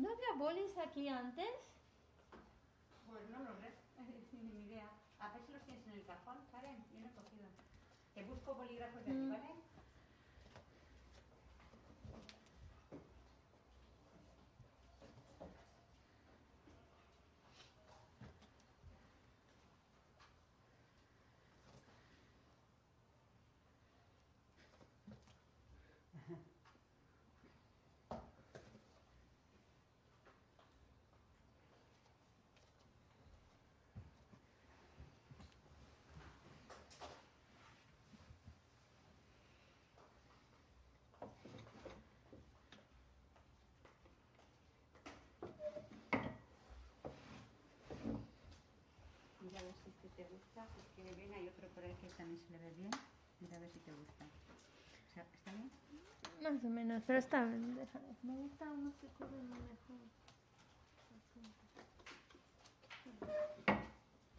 ¿No había bolis aquí antes? Pues no lo sé, ni idea. A ver si los tienes en el cajón, Karen. Yo no he cogido. Te busco bolígrafos de aquí, Mm. ¿vale? Mira a ver si te gusta. Si quiere bien, hay otro por ahí que también se le ve bien. Mira a ver si te gusta. O sea, ¿Está bien? Más o menos, pero está bien. déjame. Me gusta uno que cubre mejor.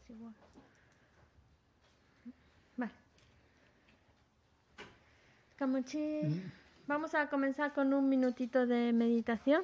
Es igual. Vale. Camuchi, vamos a comenzar con un minutito de meditación.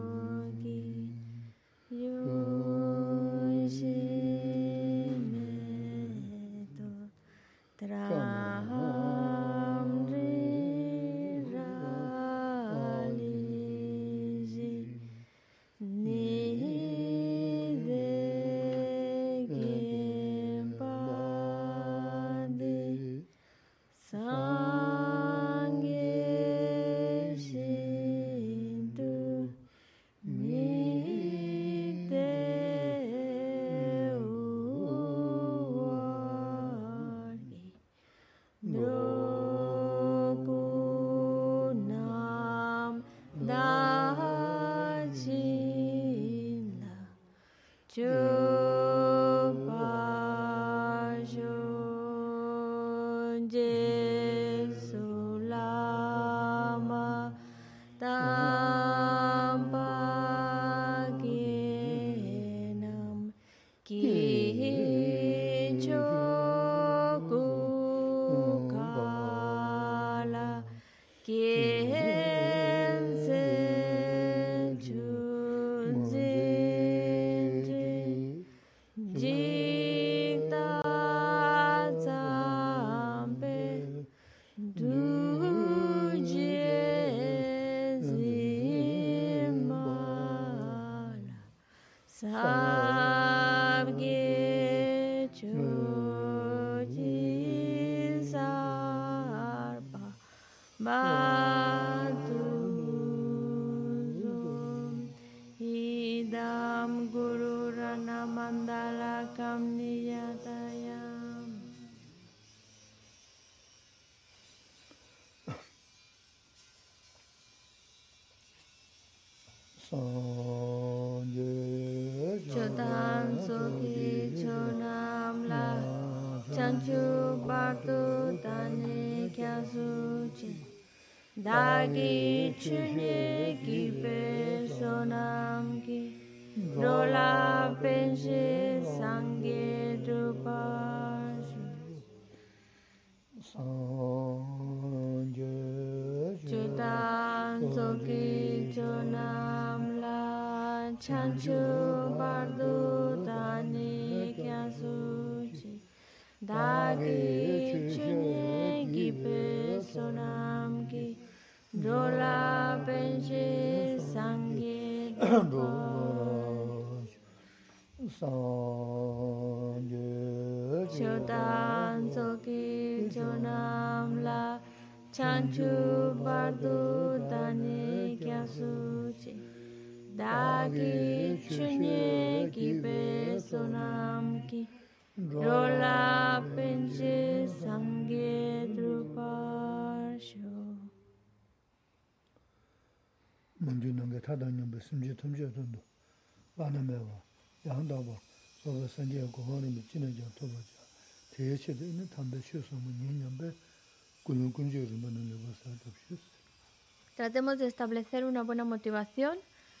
Tratemos de establecer una buena motivación.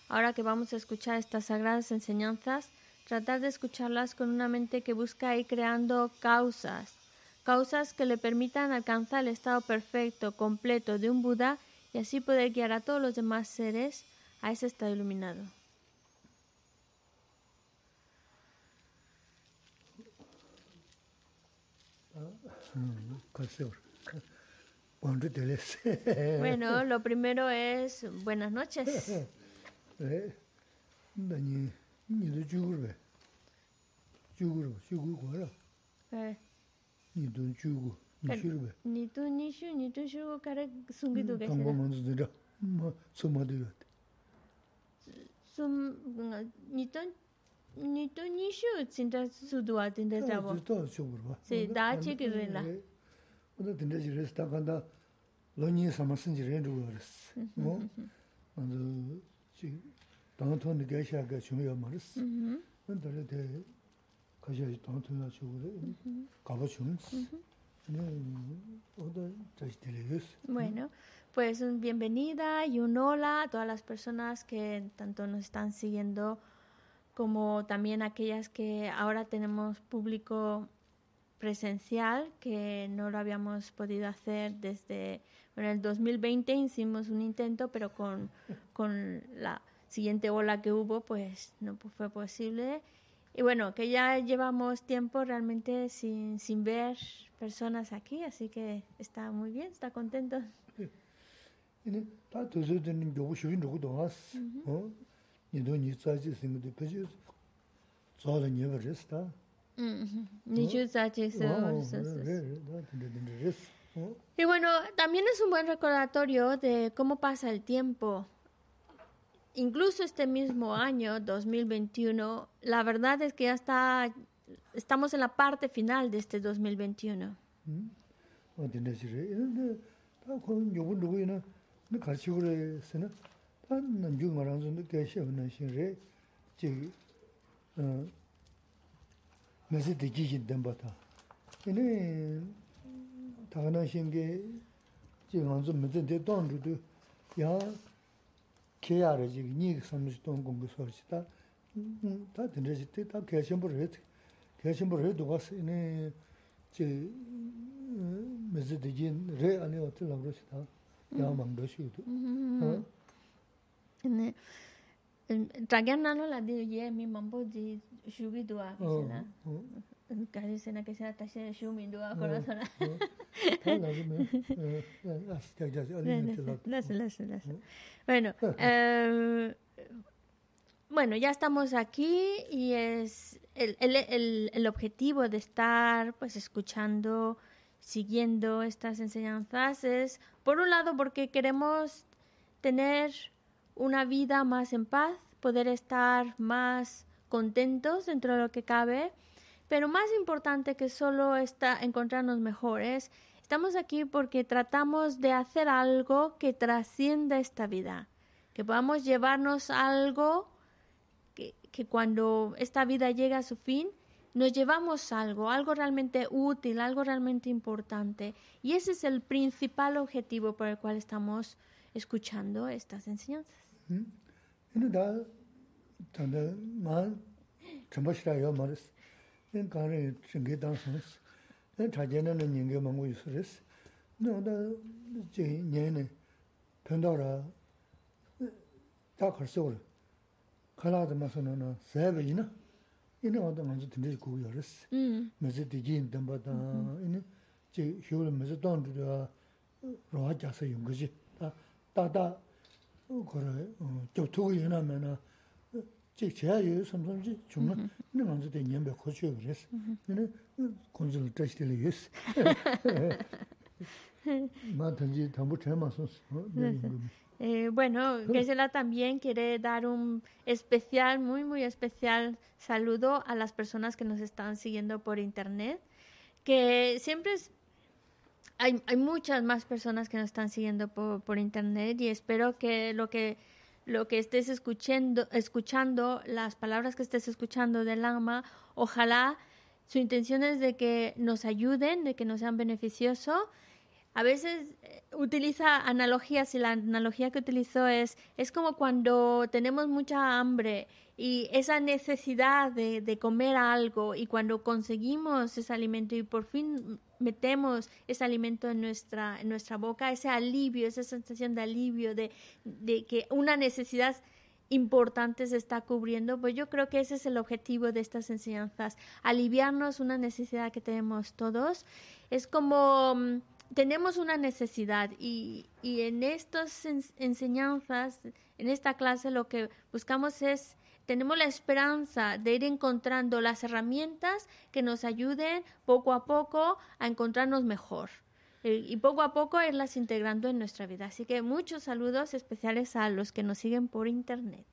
Ahora que vamos a escuchar estas sagradas enseñanzas, tratar de escucharlas con una mente que busca ir creando causas, causas que le permitan alcanzar el estado perfecto, completo de un Buda y así poder guiar a todos los demás seres a ese estado iluminado. kāsī wā wāndu tēlē sē Bueno, lo primero es buenas noches. Eh, kare sungi yā tē Sum ni tú ni tú ni shu tsinda su duwa tinda jabo. tā chūgur bā Sí, dā chi mā rēs wā tā rē tē kāshā jī tāng tō yā chūg rē kā bā chūng wā tā tā jī tēlē yōs Bueno, pues un bienvenida y un hola a todas las personas que tanto nos están siguiendo como también aquellas que ahora tenemos público presencial que no lo habíamos podido hacer desde bueno, el 2020 hicimos un intento pero con, con la siguiente ola que hubo pues no fue posible. Y bueno que ya llevamos tiempo realmente sin, sin ver personas aquí así que está muy bien está contento. 이네 y bueno, también es un buen recordatorio de cómo pasa el tiempo. Incluso este mismo año, 2021, la verdad es que ya está, estamos en la parte final de este 2021. mēsī tī jī jīn dēmbā tā. Yīnī tā gā nā shīn gē jī ngā dzō mē tsēn tē tōng rū tū yā kē yā rā jī nī kī sām rī tōng gōng gō sō rī tā tā tī rā jī tē tā kē shīn rē tī. Kē shīn rē tō gā sī yīnī jī mēsī tī jī rē ā nī wā tī lā rō tā yā māng rō shī tū. Tragyan nano la di ye mi mambo di shugi dua kisena. Gari sena kisena tashe shumi dua kora sona. Bueno, em, bueno, ya estamos aquí y es el, el, el, el objetivo de estar pues escuchando, siguiendo estas enseñanzas es, por un lado, porque queremos tener una vida más en paz, poder estar más contentos dentro de lo que cabe, pero más importante que solo está encontrarnos mejores, estamos aquí porque tratamos de hacer algo que trascienda esta vida, que podamos llevarnos algo que, que cuando esta vida llegue a su fin, nos llevamos algo, algo realmente útil, algo realmente importante. Y ese es el principal objetivo por el cual estamos escuchando estas enseñanzas. 이는 다 단다 마 전부시라요 말스. nên 간에 증게 당선스. 내 자제는 인게 망고 있으스. 너다 제 년에 편도라 다 걸서 칼라도 마서는 세베이나 이네 어떤 먼저 듣는 거 요르스 음. 메제 디긴 담바다 이네 제 효를 메제 돈도 로하자서 용거지 다 다다 거래 저 두고 일하면은 제 제야요 삼성지 중간 이네 먼저 된 년배 거쳐 그랬어 이네 콘솔 테스트를 했어 마든지 담보 제마서 네 Eh, bueno, Gesela también quiere dar un especial, muy, muy especial saludo a las personas que nos están siguiendo por internet, que siempre es, hay, hay muchas más personas que nos están siguiendo por, por internet y espero que lo que lo que estés escuchando, escuchando, las palabras que estés escuchando del Lama, ojalá su intención es de que nos ayuden, de que nos sean beneficiosos a veces eh, utiliza analogías y la analogía que utilizó es, es como cuando tenemos mucha hambre y esa necesidad de, de, comer algo y cuando conseguimos ese alimento y por fin metemos ese alimento en nuestra, en nuestra boca, ese alivio, esa sensación de alivio, de, de que una necesidad importante se está cubriendo, pues yo creo que ese es el objetivo de estas enseñanzas, aliviarnos una necesidad que tenemos todos. Es como mm, tenemos una necesidad y, y en estas enseñanzas, en esta clase, lo que buscamos es, tenemos la esperanza de ir encontrando las herramientas que nos ayuden poco a poco a encontrarnos mejor. Y poco a poco irlas integrando en nuestra vida. Así que muchos saludos especiales a los que nos siguen por internet.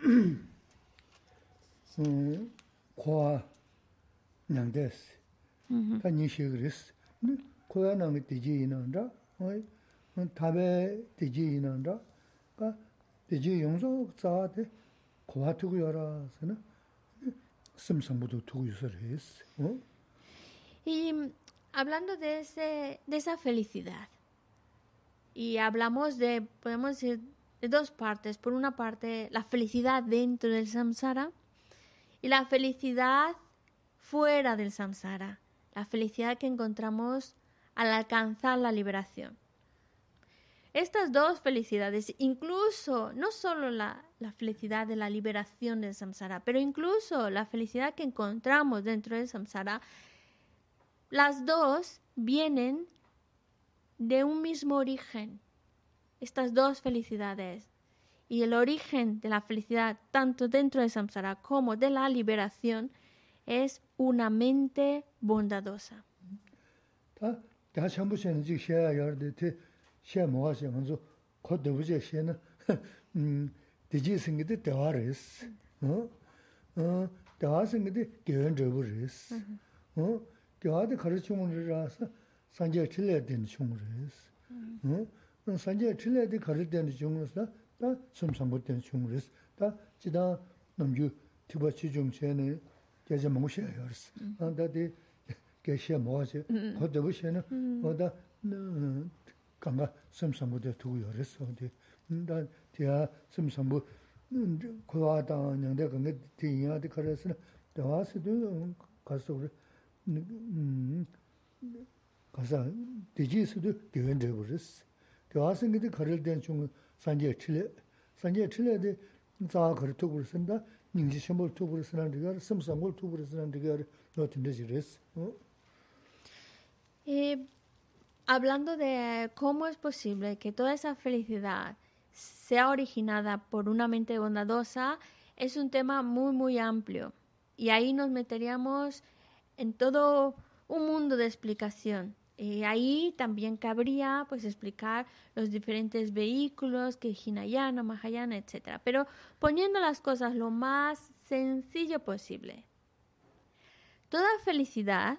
tā nīshī gārīs. Kōyā nāngi tījī yīnāndā, tābē tījī yīnāndā, kā tījī yōngsō tsā tē kōyā tūgu yārā sā na, sīm sāmbudu tūgu yusar hīs. Y hablando de, ese, de esa felicidad, y hablamos de, podemos decir, de dos partes. Por una parte, la felicidad dentro del samsara y la felicidad fuera del samsara la felicidad que encontramos al alcanzar la liberación. Estas dos felicidades, incluso no solo la, la, felicidad de la liberación del samsara, pero incluso la felicidad que encontramos dentro del samsara, las dos vienen de un mismo origen. Estas dos felicidades. Y el origen de la felicidad, tanto dentro del samsara como de la liberación, es una mente bondadosa. 다 다 전부선 지 셔야 열데 셔 뭐하시 먼저 코드 부제 셔나 음 디지 생기데 대화레스 어? 어 대화 생기데 개연 저부레스 어? 대화데 가르치면이라서 산제 틀려야 되는 중으로스 어? 산제 틀려야 돼 가르쳐 되는 중으로서 다 숨삼못 되는 중으로스 다 지다 넘주 티바치 중세네 계제 먹으셔야 열스 안다데 개시야 뭐지 거도 보시는 뭐다 감가 섬섬부터 두고 열었어 근데 나 대야 섬섬부 고와다 냥데 근데 뒤야데 그래서 대화스도 가서 우리 음 가서 디지스도 교연돼 버렸어 대화생기도 거를 된 산제 칠레 산제 칠레데 자 그렇게 그랬습니다 닝지 셴볼 투브를 쓰는 데가 섬섬볼 투브를 쓰는 데가 너 tinde지레스 어 Eh, hablando de cómo es posible que toda esa felicidad sea originada por una mente bondadosa, es un tema muy, muy amplio. Y ahí nos meteríamos en todo un mundo de explicación. Y ahí también cabría pues explicar los diferentes vehículos que Hinayana, Mahayana, etc. Pero poniendo las cosas lo más sencillo posible. Toda felicidad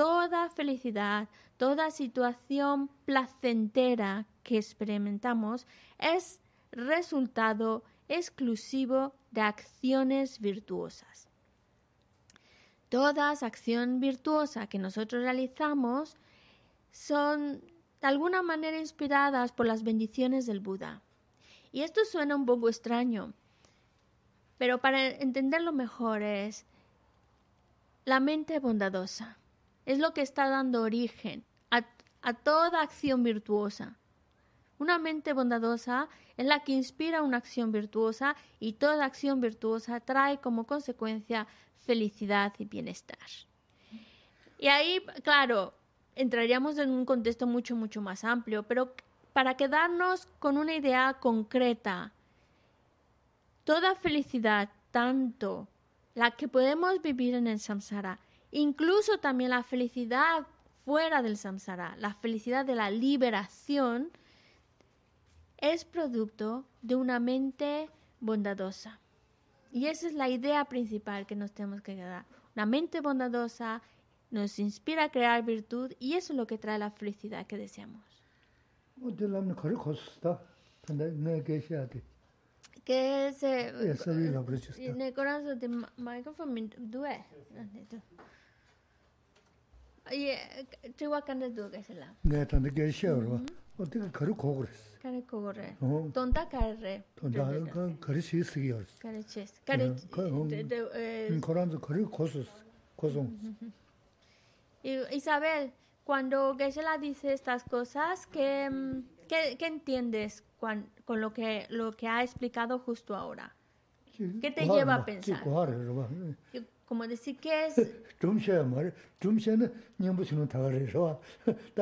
toda felicidad, toda situación placentera que experimentamos es resultado exclusivo de acciones virtuosas. Toda acción virtuosa que nosotros realizamos son de alguna manera inspiradas por las bendiciones del Buda. Y esto suena un poco extraño, pero para entenderlo mejor es la mente bondadosa es lo que está dando origen a, toda acción virtuosa. Una mente bondadosa es la que inspira una acción virtuosa y toda acción virtuosa trae como consecuencia felicidad y bienestar. Y ahí, claro, entraríamos en un contexto mucho, mucho más amplio, pero para quedarnos con una idea concreta, toda felicidad, tanto la que podemos vivir en el samsara, incluso también la felicidad fuera del samsara, la felicidad de la liberación, es producto de una mente bondadosa. Y esa es la idea principal que nos tenemos que quedar. Una mente bondadosa nos inspira a crear virtud y eso es lo que trae la felicidad que deseamos. Isabel, cuando Geshe-la dice estas cosas, ¿qué, qué, qué entiendes con, con, lo, que, lo que ha explicado justo ahora? ¿Qué te lleva a pensar? Como decir, ¿qué es?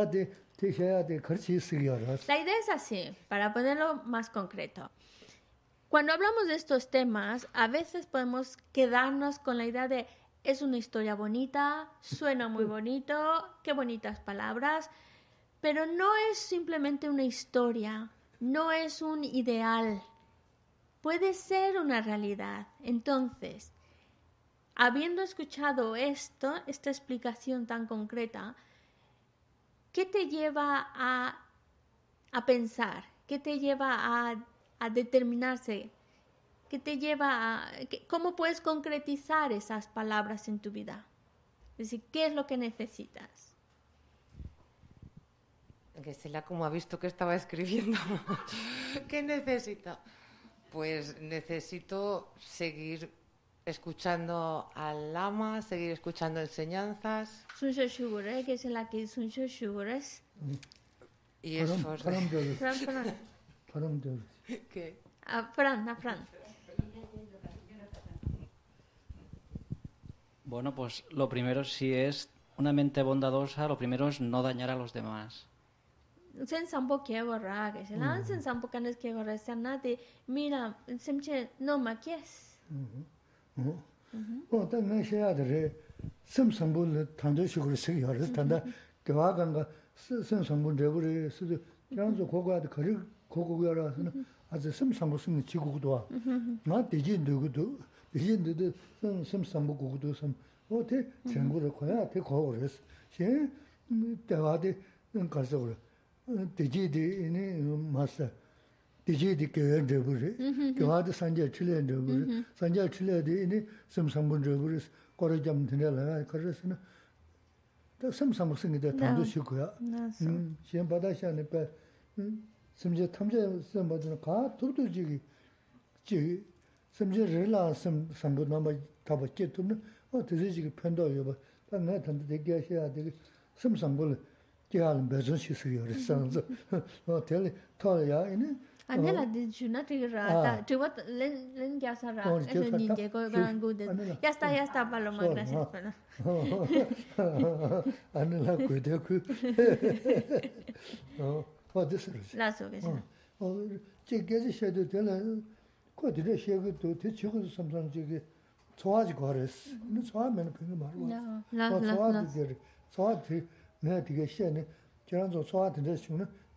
La idea es así, para ponerlo más concreto. Cuando hablamos de estos temas, a veces podemos quedarnos con la idea de es una historia bonita, suena muy bonito, qué bonitas palabras, pero no es simplemente una historia, no es un ideal, puede ser una realidad. Entonces, habiendo escuchado esto, esta explicación tan concreta, ¿qué te lleva a, a pensar? ¿Qué te lleva a, a determinarse? ¿Qué te lleva a... ¿Cómo puedes concretizar esas palabras en tu vida? Es decir, ¿qué es lo que necesitas? Que la como ha visto que estaba escribiendo. ¿Qué necesito? Pues necesito seguir escuchando al lama, seguir escuchando enseñanzas. que es la que Y eso es... ¿Qué? Ah, Fran, Fran. Bueno, pues lo primero, si es una mente bondadosa, lo primero es no dañar a los demás. Sen sampo gorra, que se lan sen sampo canes kia gorra, se nati, mira, semche no ma 어 때문에 셔야들이 심 성분을 단도 식으로 쓰기 열어서 단다 교화간가 심 성분 되고리 쓰도 그냥서 고고하다 거리 고고여라서는 아주 심 성분 쓰는 지구도 나 되지 누구도 되지 누구도 심 성분 고고도 심 어때 전구를 거야? 대 거고를 했어? 제 대화대 가서 그래. 되지디 이니 마스 디지 디케 되고리 교하드 산제 출레 되고리 산제 출레 되니 섬상분 되고리 거래 좀 되려라. 그래서는 또 섬상승이 돼 담도 쉬고요. 음 시험 받아시는 배 섬제 탐제 섬 받는 가. 도도지기. 지 섬제 렐라 섬 상분 넘어 다 받게 되면 어 되지기 편도 여봐. 내가 담도 되게 하셔야 되게 섬상불 기하는 배전 시수요. 그래서 어 텔레 토야. 이니 ane oh. la di chu na tiga ra ah. ta tiwa len len kya sa ra oh, eso ni je ko ga ngu de. ya sta ya sta palo ma gracias pala ane la ku de ku. O de su la so ge o oh, che ge ji she de de la ko de de she ge do de chi ko sam sam ji mm-hmm. ge choa ji go res ne choa men pe ma ro la la la. choa de choa de ne de ge she ne jiran zo choa de de shi ne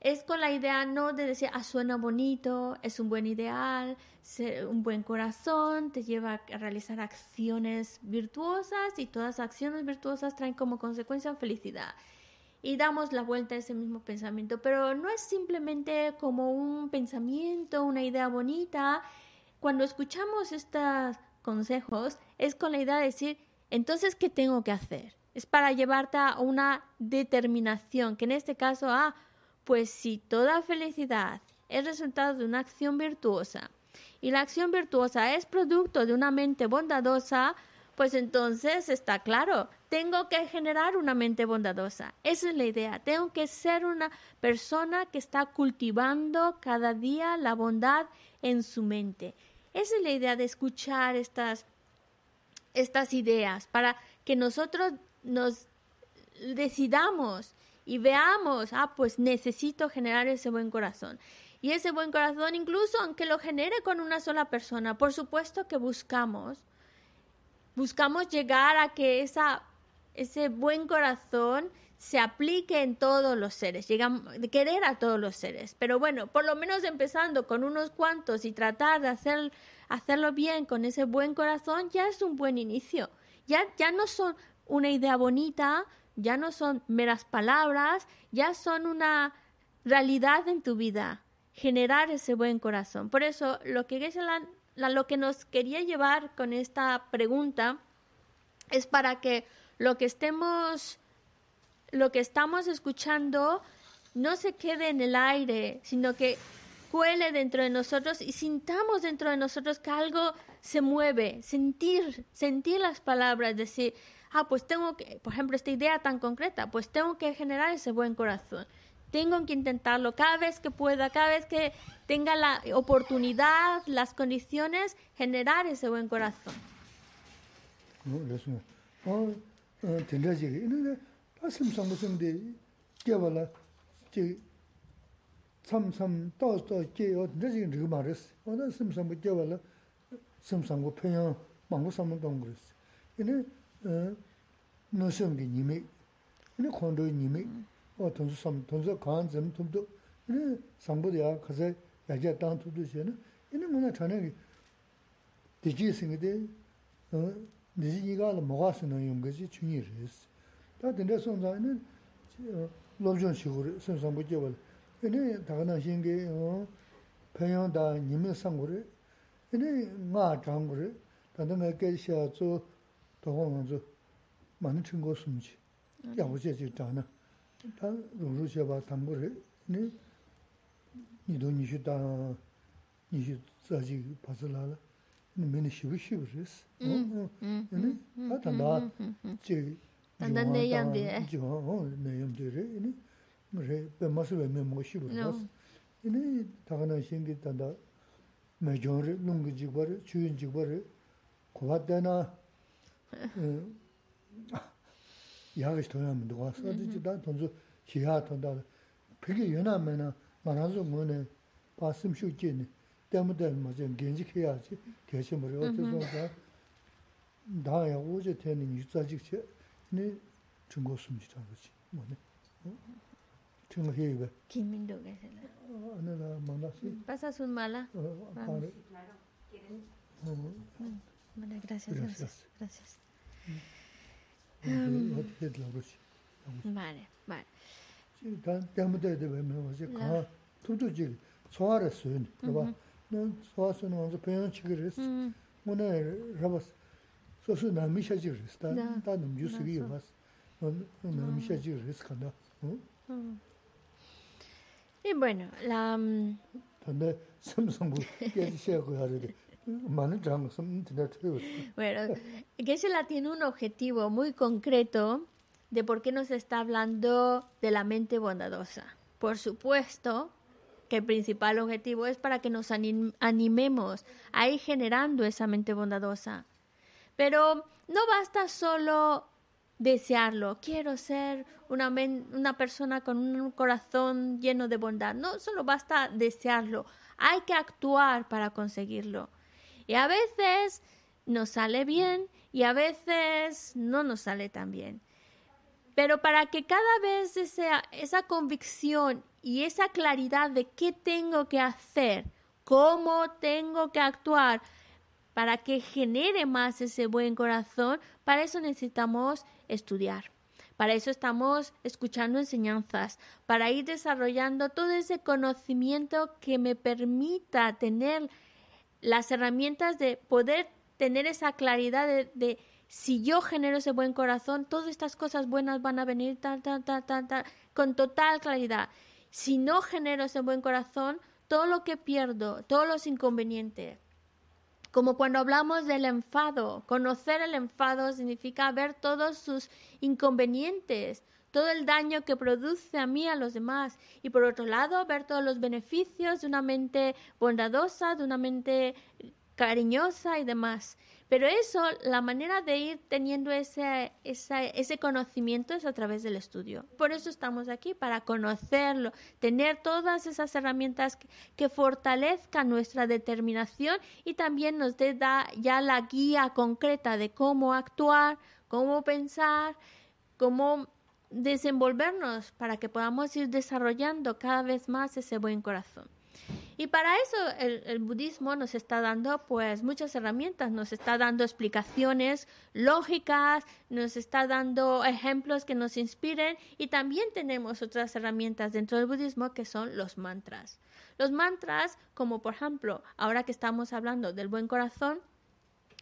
es con la idea no de decir, ah, suena bonito, es un buen ideal, un buen corazón, te lleva a realizar acciones virtuosas y todas acciones virtuosas traen como consecuencia felicidad. Y damos la vuelta a ese mismo pensamiento, pero no es simplemente como un pensamiento, una idea bonita, cuando escuchamos estos consejos, es con la idea de decir, entonces, ¿qué tengo que hacer? Es para llevarte a una determinación, que en este caso, ah, pues si toda felicidad es resultado de una acción virtuosa y la acción virtuosa es producto de una mente bondadosa, pues entonces está claro, tengo que generar una mente bondadosa. Esa es la idea. Tengo que ser una persona que está cultivando cada día la bondad en su mente. Esa es la idea de escuchar estas, estas ideas para que nosotros nos decidamos y veamos, ah, pues necesito generar ese buen corazón. Y ese buen corazón, incluso aunque lo genere con una sola persona, por supuesto que buscamos, buscamos llegar a que esa, ese buen corazón se aplique en todos los seres, llegamos, querer a todos los seres. Pero bueno, por lo menos empezando con unos cuantos y tratar de hacer, hacerlo bien con ese buen corazón, ya es un buen inicio. Ya, ya no son una idea bonita, ya no son meras palabras, ya son una realidad en tu vida, generar ese buen corazón. Por eso, lo que, lo que nos quería llevar con esta pregunta es para que lo que estemos, lo que estamos escuchando no se quede en el aire, sino que cuele dentro de nosotros y sintamos dentro de nosotros que algo se mueve, sentir, sentir las palabras, decir, ah, pues tengo que, por ejemplo, esta idea tan concreta, pues tengo que generar ese buen corazón. Tengo que intentarlo cada vez que pueda, cada vez que tenga la oportunidad, las condiciones, generar ese buen corazón. 노성기 님이 이네 콘도 님이 어 돈수 섬 돈수 간점 tum도 이네 상보야 가서 야제 땅 투도 시에는 이네 뭐나 전에 디지 생기데 어 니지가 뭐가 쓰는 용 거지 중요해서 다 근데 손자는 로전 식으로 선상 못 잡을 이네 다가나 신게 어 평양다 님의 상고를 이네 마 장고를 다들 깨셔 저 도공원서 많은 친구 숨지. 야부제 있잖아. 다 로루셔 봐 담보를 네. 니도 니시다. 니시 자지 파슬라라. 니메니 쉬비쉬브스. 어. 네. 아단다. 제 단단내양데. 저 어, 내양데레. 네. 그래. 배마스베 메모시브스. 네. 다가나 신기단다. 매정을 농기지 버려 주인지 버려 고맙다나 야가 스토야면 누가 써지지 다 돈주 기하 돈다 그게 연하면은 말아서 뭐네 봤음 쉬지네 때문에 뭐지 gen직해야지 대신 머리 어쩌서 다야 오제 되는 유자직체 네 중고 숨지다 그렇지 뭐네 중고 해가 김민도 계세요 어 내가 만났지 pasas un mala 어 Claro, quieren 어 Bueno, gracias, gracias. Gracias. Vale, vale. 단 때문에 되면 뭐지? 가 투두지 소화했어요. 그봐. 너 소화서는 먼저 배운 치기를 했어. 오늘 라바스 소수 남이셔지를 했어. 다 남주스기 봤어. 너 남이셔지를 했어 간다. 응? Y bueno, la 근데 삼성부 깨지셔고 하는데 많은 장 섬들 틀어. Bueno, Geshe-la tiene un objetivo muy concreto de por qué nos está hablando de la mente bondadosa. Por supuesto que el principal objetivo es para que nos anim- animemos a ir generando esa mente bondadosa. Pero no basta solo desearlo. Quiero ser una, una persona con un corazón lleno de bondad. No solo basta desearlo. Hay que actuar para conseguirlo. Y a veces nos sale bien y a veces no nos sale tan bien. Pero para que cada vez esa, esa convicción y esa claridad de qué tengo que hacer, cómo tengo que actuar, para que genere más ese buen corazón, para eso necesitamos estudiar. Para eso estamos escuchando enseñanzas, para ir desarrollando todo ese conocimiento que me permita tener las herramientas de poder tener esa claridad de, si yo genero ese buen corazón, todas estas cosas buenas van a venir tal, tal, tal, tal, tal, con total claridad. Si no genero ese buen corazón, todo lo que pierdo, todos los inconvenientes, como cuando hablamos del enfado, conocer el enfado significa ver todos sus inconvenientes, todo el daño que produce a mí a los demás y por otro lado ver todos los beneficios de una mente bondadosa, de una mente cariñosa y demás. Pero eso, la manera de ir teniendo ese, ese conocimiento es a través del estudio. Por eso estamos aquí, para conocerlo, tener todas esas herramientas que, fortalezcan nuestra determinación y también nos dé ya la guía concreta de cómo actuar, cómo pensar, cómo desenvolvernos para que podamos ir desarrollando cada vez más ese buen corazón. Y para eso el, budismo nos está dando pues muchas herramientas, nos está dando explicaciones lógicas, nos está dando ejemplos que nos inspiren y también tenemos otras herramientas dentro del budismo que son los mantras. Los mantras, como por ejemplo, ahora que estamos hablando del buen corazón,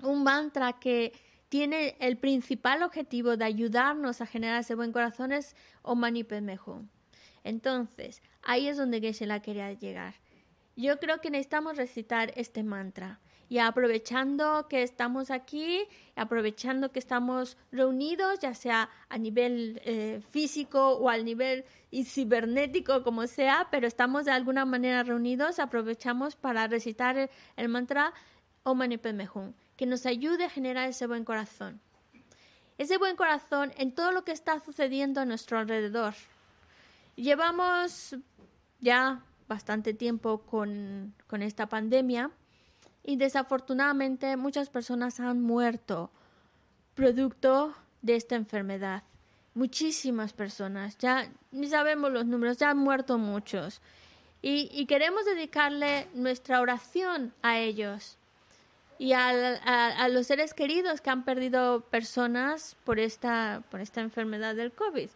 un mantra que tiene el principal objetivo de ayudarnos a generar ese buen corazón es Om Mani Padme Hum. Entonces, ahí es donde Geshe-la quería llegar yo creo que necesitamos recitar este mantra. Y aprovechando que estamos aquí, aprovechando que estamos reunidos, ya sea a nivel eh, físico o al nivel cibernético, como sea, pero estamos de alguna manera reunidos, aprovechamos para recitar el, mantra Om Mani que nos ayude a generar ese buen corazón. Ese buen corazón en todo lo que está sucediendo a nuestro alrededor. Llevamos ya bastante tiempo con, esta pandemia y desafortunadamente muchas personas han muerto producto de esta enfermedad. Muchísimas personas, ya sabemos los números, ya han muerto muchos. Y, queremos dedicarle nuestra oración a ellos y a, a, los seres queridos que han perdido personas por esta, por esta enfermedad del COVID.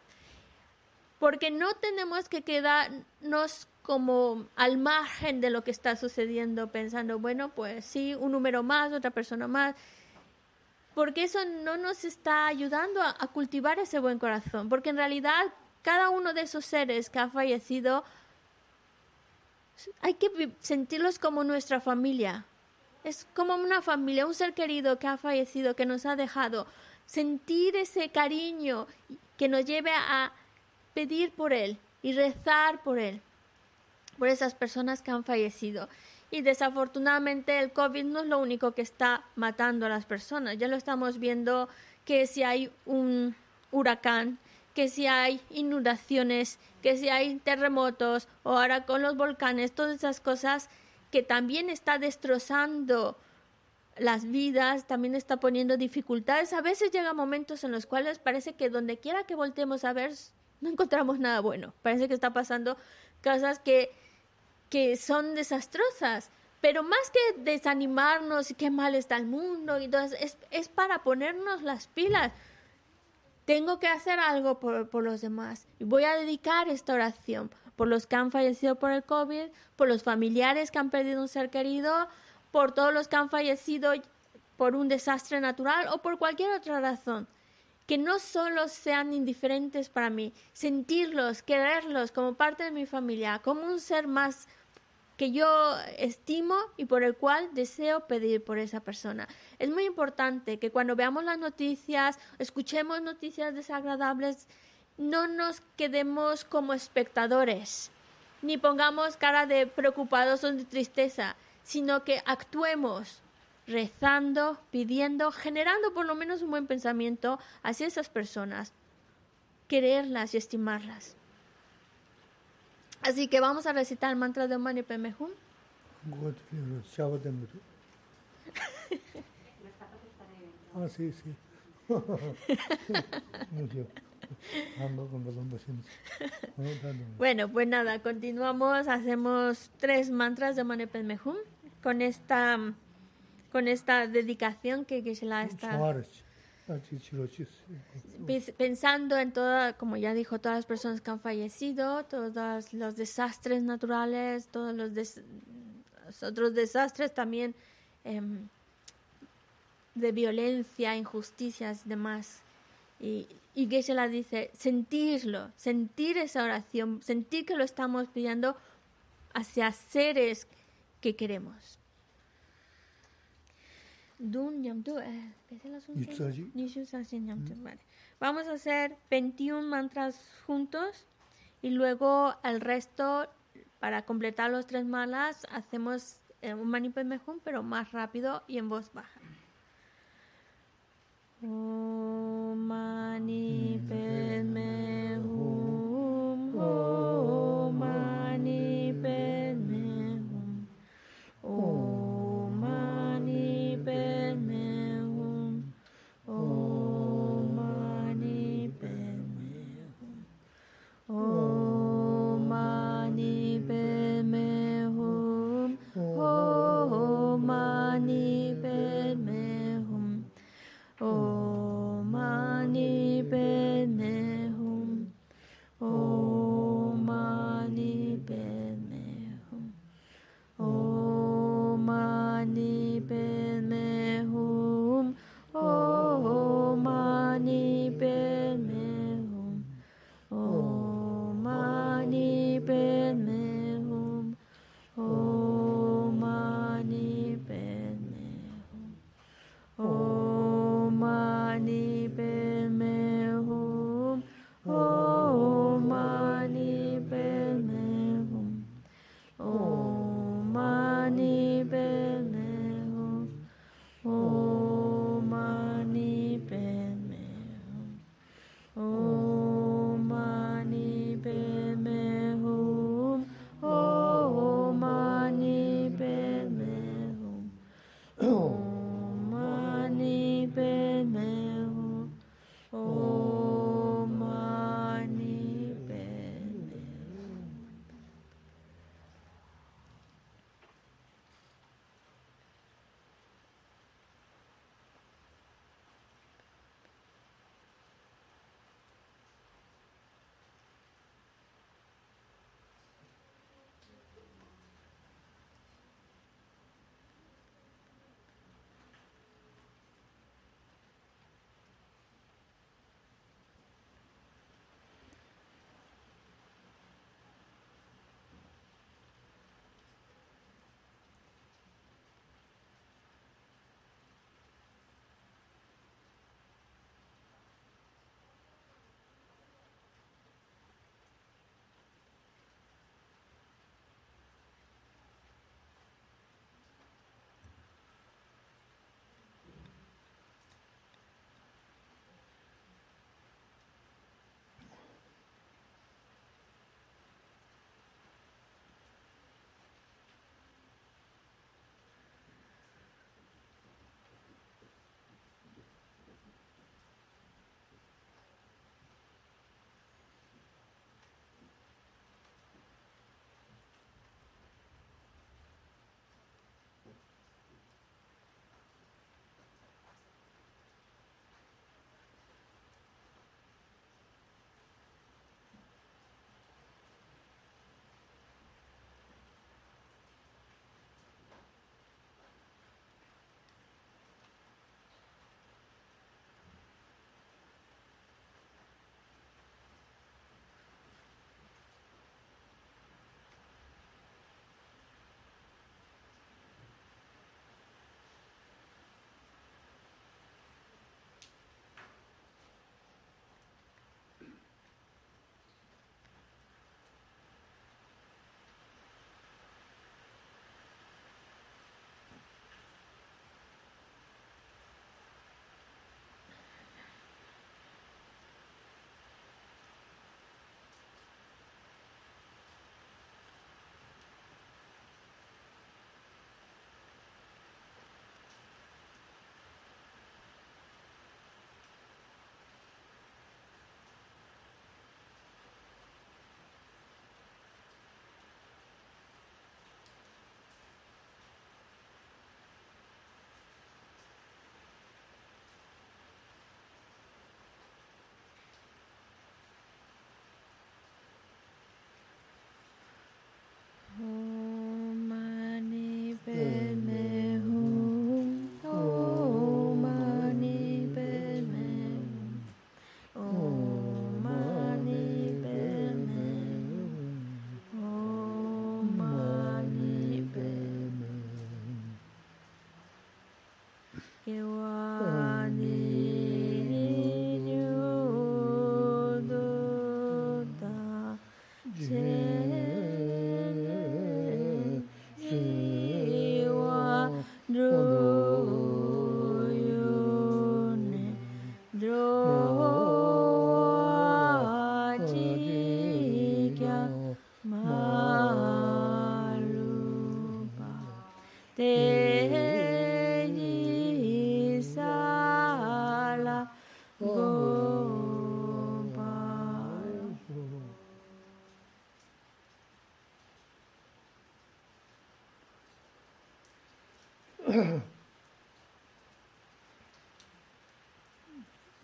Porque no tenemos que quedarnos como al margen de lo que está sucediendo, pensando, bueno, pues sí, un número más, otra persona más, porque eso no nos está ayudando a, cultivar ese buen corazón, porque en realidad cada uno de esos seres que ha fallecido, hay que sentirlos como nuestra familia. Es como una familia, un ser querido que ha fallecido, que nos ha dejado. Sentir ese cariño que nos lleve a pedir por él y rezar por él por esas personas que han fallecido. Y desafortunadamente el COVID no es lo único que está matando a las personas. Ya lo estamos viendo que si hay un huracán, que si hay inundaciones, que si hay terremotos o ahora con los volcanes, todas esas cosas que también está destrozando las vidas, también está poniendo dificultades. A veces llegan momentos en los cuales parece que donde quiera que voltemos a ver no encontramos nada bueno. Parece que está pasando cosas que que son desastrosas. Pero más que desanimarnos y qué mal está el mundo, y es, es para ponernos las pilas. Tengo que hacer algo por, por los demás. Y voy a dedicar esta oración por los que han fallecido por el COVID, por los familiares que han perdido un ser querido, por todos los que han fallecido por un desastre natural o por cualquier otra razón. Que no solo sean indiferentes para mí, sentirlos, quererlos como parte de mi familia, como un ser más que yo estimo y por el cual deseo pedir por esa persona. Es muy importante que cuando veamos las noticias, escuchemos noticias desagradables, no nos quedemos como espectadores, ni pongamos cara de preocupados o de tristeza, sino que actuemos rezando, pidiendo, generando por lo menos un buen pensamiento hacia esas personas, quererlas y estimarlas. Así que vamos a recitar el mantra de Om Mani Padme Hum. Ah, sí, sí. bueno, pues nada, continuamos, hacemos tres mantras de Mani Padme Hum con esta con esta dedicación que, que se la está Pensando en toda, como ya dijo, todas las personas que han fallecido, todos los desastres naturales, todos los, otros desastres también em, de violencia, injusticias y demás. Y, y Geshe la dice, sentirlo, sentir esa oración, sentir que lo estamos pidiendo hacia seres que queremos. Eh, Nyamtu, vale. Vamos a hacer 21 mantras juntos y luego el resto, para completar los tres malas, hacemos eh, un Mani Padme Hum, pero más rápido y en voz baja. Om Mani Padme Hum,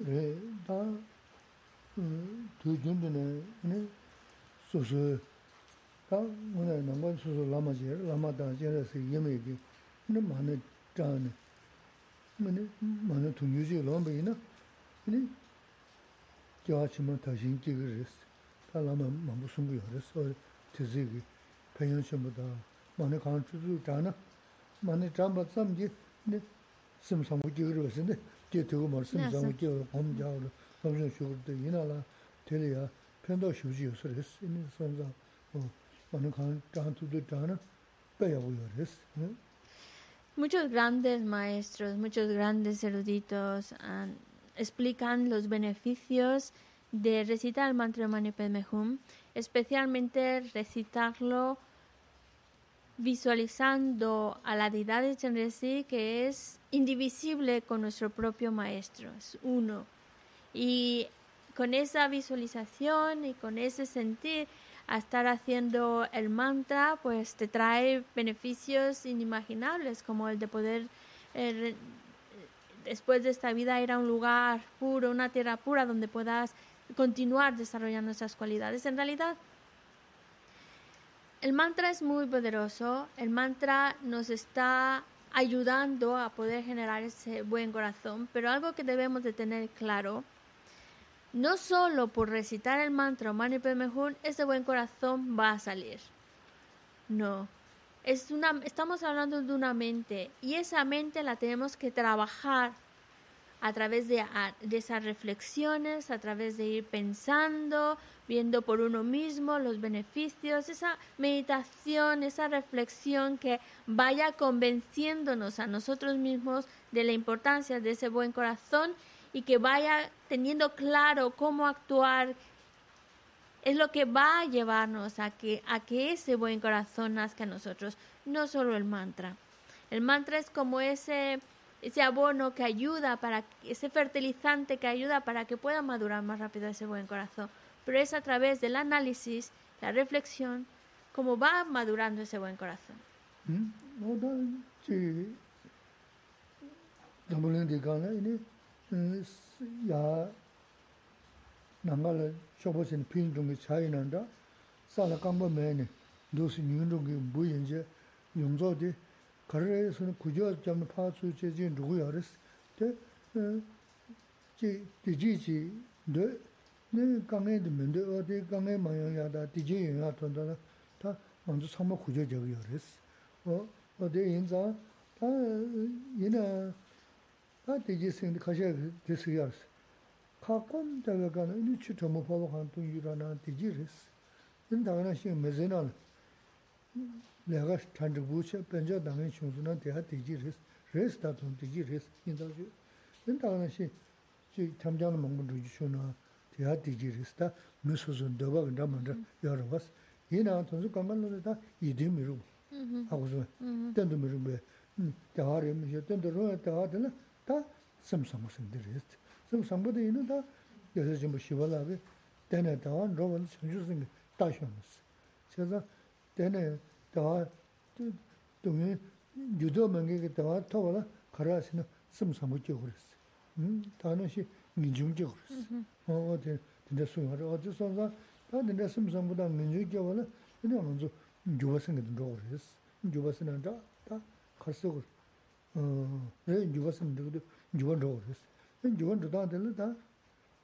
re da tu jun de ne ne su su ka mo ne na mo su su lama je lama da je re se ye me gi ne ma ne ta ne mo ne ma ne tu yu ji lo me na ne kya chi ma ta jin ki re se ta lama ma bu sum gu re so te zi gi pe yan chen bu da ma ne kan chu zu ta na ma ne ta ba sam ji ne sim sam gu ji re se ne Muchos grandes maestros, muchos grandes eruditos han- explican los beneficios de recitar el mantra de Mani Padme Hum, especialmente recitarlo visualizando a la deidad de Chenrezig que es indivisible con nuestro propio maestro, es uno. Y con esa visualización y con ese sentir a estar haciendo el mantra, pues te trae beneficios inimaginables, como el de poder, eh, después de esta vida, ir a un lugar puro, una tierra pura, donde puedas continuar desarrollando esas cualidades. En realidad, el mantra es muy poderoso, el mantra nos está ayudando a poder generar ese buen corazón, pero algo que debemos de tener claro, no solo por recitar el mantra Mani Padme Hum, ese buen corazón va a salir. No. Es una, estamos hablando de una mente y esa mente la tenemos que trabajar a través de, de esas reflexiones, a través de ir pensando, viendo por uno mismo los beneficios, esa meditación, esa reflexión que vaya convenciéndonos a nosotros mismos de la importancia de ese buen corazón y que vaya teniendo claro cómo actuar es lo que va a llevarnos a que, a que ese buen corazón nazca en nosotros, no solo el mantra. El mantra es como ese, ese abono que ayuda para, ese fertilizante que ayuda para que pueda madurar más rápido ese buen corazón. Pero es a través del análisis, la reflexión, cómo va madurando ese buen corazón. 음, 뭐다 지 담불인데 가나 이네 야 나갈 쇼보신 핀 중에 차이 난다 살아 감바 매네 도시 뉴종이 뭐인지 용조디 가르에서는 구조 점 파수 제지 누구 알았어 제 디지지 네 강에도 면데 어디 강에 마야야다 디지 영화 돈다 다 먼저 상모 구조 저기 알았어 어 어디 인자 다 이나 다 되게 생각 가셔야 됐어요. 가끔 내가 가는 이 추터 못 봐도 한또 일어나 되지르스. 인다나 시 메제나 내가 단적 부처 변자 당의 충분한 대하 되지르스. 레스다 좀 되지르스. 인다죠. 인다나 시 지, 참자는 먹는 주시나 대하 되지르스다. 무슨 더바 간다만다 여러 봤. 이나 돈수 간만로다 이디미로 하고서 던도 미르베 대화를 미셔 던도로 대화들은 다 섬섬섬들이 섬섬보다 이는 다 여서 좀 시발하게 되네 대화 로번 청주승 다셔면서 그래서 되네 대화 동에 유도 명예게 대화 토라 가라시는 섬섬하게 그랬어 음 다는시 민중적 그랬어 어 어디 근데 소용을 어디 선사 다 근데 섬섬보다 민중적 원래 그냥 먼저 주버스는 도 그랬어 주버스는 다다 갈수록 어, 네, 주버스는 그래도 주번 로 그랬어. 주번 로 다들 다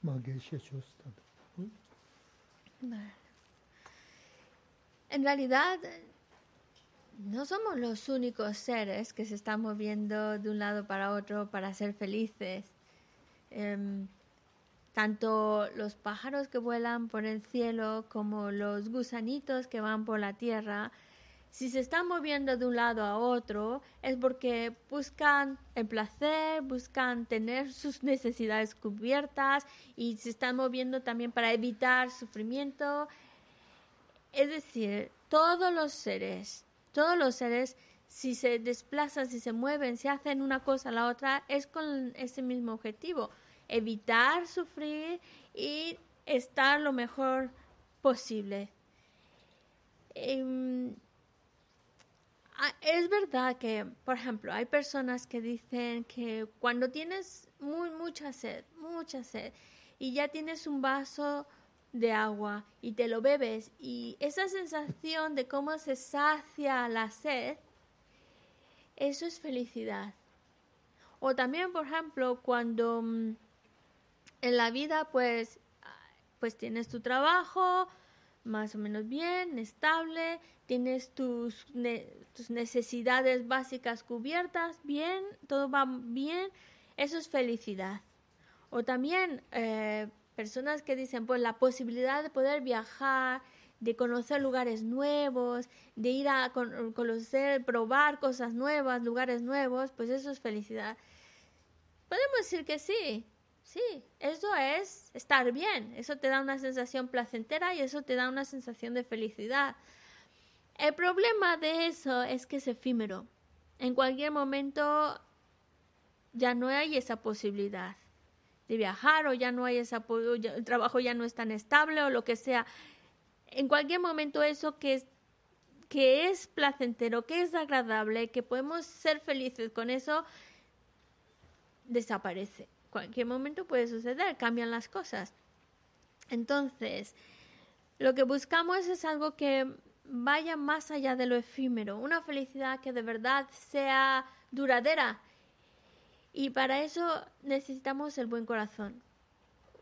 마게 시켰었다. En realidad, no somos los únicos seres que se están moviendo de un lado para otro para ser felices. Em, tanto los pájaros que vuelan por el cielo como los gusanitos que van por la tierra, si se están moviendo de un lado a otro es porque buscan el placer, buscan tener sus necesidades cubiertas y se están moviendo también para evitar sufrimiento. Es decir, todos los seres, todos los seres, si se desplazan, si se mueven, si hacen una cosa a la otra, es con ese mismo objetivo, evitar sufrir y estar lo mejor posible. Em, ah, es verdad que, por ejemplo, hay personas que dicen que cuando tienes muy, mucha sed, mucha sed, y ya tienes un vaso de agua y te lo bebes y esa sensación de cómo se sacia la sed, eso es felicidad. O también, por ejemplo, cuando mm, en la vida pues, pues tienes tu trabajo más o menos bien, estable, tienes tus, tus necesidades básicas cubiertas, bien, todo va bien, eso es felicidad. O también eh, personas que dicen, pues la posibilidad de poder viajar, de conocer lugares nuevos, de ir a conocer, probar cosas nuevas, lugares nuevos, pues eso es felicidad. Podemos decir que sí, sí, eso es estar bien, eso te da una sensación placentera y eso te da una sensación de felicidad. El problema de eso es que es efímero. En cualquier momento ya no hay esa posibilidad de viajar o ya no hay ese apoyo, el trabajo ya no es tan estable o lo que sea. En cualquier momento eso que es, que es placentero, que es agradable, que podemos ser felices con eso, desaparece. Cualquier momento puede suceder, cambian las cosas. Entonces, lo que buscamos es algo que vaya más allá de lo efímero, una felicidad que de verdad sea duradera, y para eso necesitamos el buen corazón.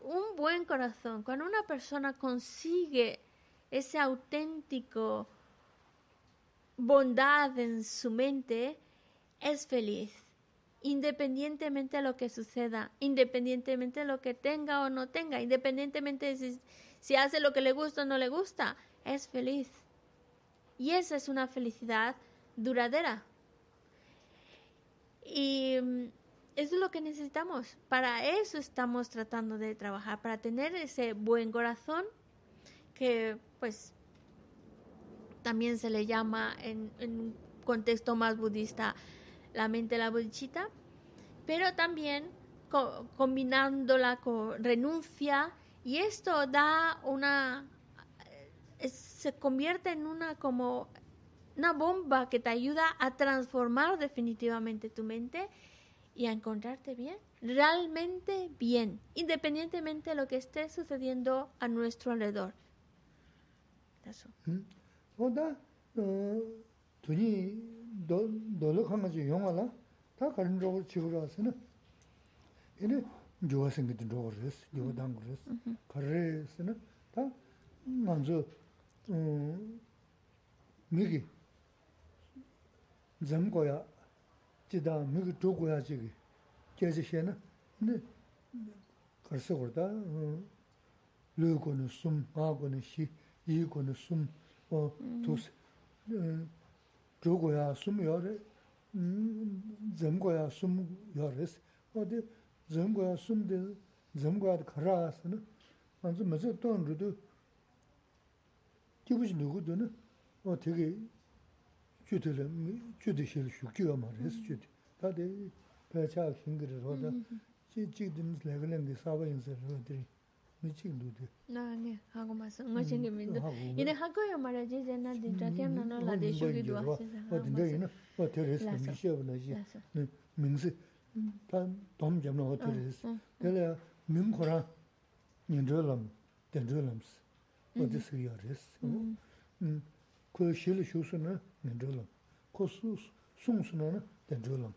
Un buen corazón. Cuando una persona consigue ese auténtico bondad en su mente, es feliz. Independientemente de lo que suceda, independientemente de lo que tenga o no tenga, independientemente de si, si hace lo que le gusta o no le gusta, es feliz. Y esa es una felicidad duradera. Y mm, es lo que necesitamos. Para eso estamos tratando de trabajar, para tener ese buen corazón que pues también se le llama en, un contexto más budista la mente la bodhicitta, pero también combinándola con renuncia y esto da una se convierte en una como una bomba que te ayuda a transformar definitivamente tu mente y a encontrarte bien, realmente bien, independientemente de lo que esté sucediendo a nuestro alrededor. Eso. Oda, tuni dolo kama ji yonga la, ta karin rogo chigura asana. Ine, yuwa singiti rogo res, yuwa dangu res, karre asana, ta manzo migi zamgoya 지다 미기 도고야 지기 계지시에나 근데 그래서 그러다 르고는 숨 마고는 시 이고는 숨어 도스 도고야 숨 요래 음 점고야 숨 요래스 어디 점고야 숨데 점고야 가라스는 먼저 먼저 또 누구 기부지 누구도는 어 되게 주들은 주들 실 슈키가 말했어 주 다들 배차 힘들어 로다 지지든 레글랭 게 사바 인서 로들이 미친도들 나네 하고 맞어 뭐지 민도 이네 하고요 말이지 제나 진짜 때문에 나라 쇼기도 왔어 어 근데 이는 어 테레스 미셔브나지 네 민스 단 domjamna hoteles dele mingkhora ninjolam denjolamс odisiyores 음 ko shil shusuna nendrolam, ko su sungsuna na dendrolam,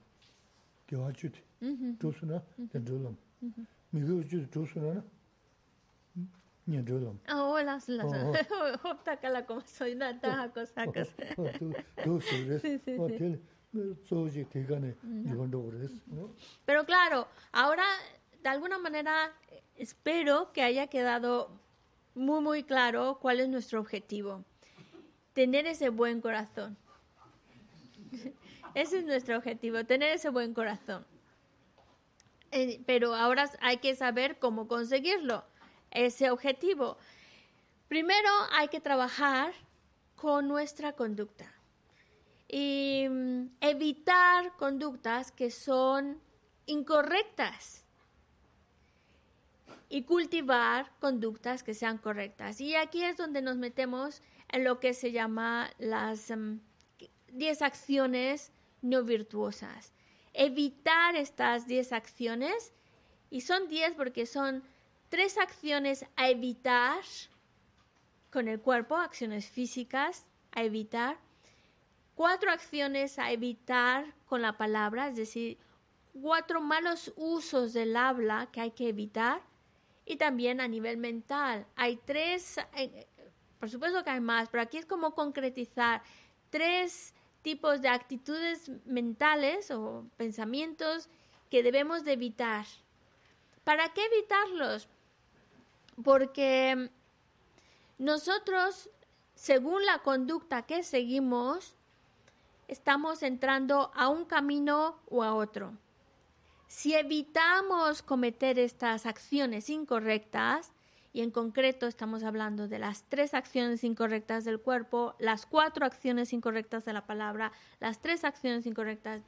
gyawa chudi, chusuna dendrolam, migo chudi chusuna na nian zhe lam. Ah, hola, hola. Oh, Hop takala como soy una taja cosa que Du du su res. Sí, sí, O sí. tel zo ji te ga ne yuan do res. no? Pero claro, ahora de alguna manera espero que haya quedado muy muy claro cuál es nuestro objetivo. Tener ese buen corazón. Ese es nuestro objetivo, tener ese buen corazón. Eh, pero ahora hay que saber cómo conseguirlo, ese objetivo. Primero hay que trabajar con nuestra conducta y mm, evitar conductas que son incorrectas y cultivar conductas que sean correctas. Y aquí es donde nos metemos en lo que se llama las mm, 10 acciones no virtuosas. Evitar estas 10 acciones, y son 10 porque son tres acciones a evitar con el cuerpo, acciones físicas a evitar, cuatro acciones a evitar con la palabra, es decir, cuatro malos usos del habla que hay que evitar, y también a nivel mental. Hay tres, eh, por supuesto que hay más, pero aquí es como concretizar tres tipos de actitudes mentales o pensamientos que debemos de evitar. ¿Para qué evitarlos? Porque nosotros, según la conducta que seguimos, estamos entrando a un camino o a otro. Si evitamos cometer estas acciones incorrectas, y en concreto estamos hablando de las tres acciones incorrectas del cuerpo, las cuatro acciones incorrectas de la palabra, las tres acciones incorrectas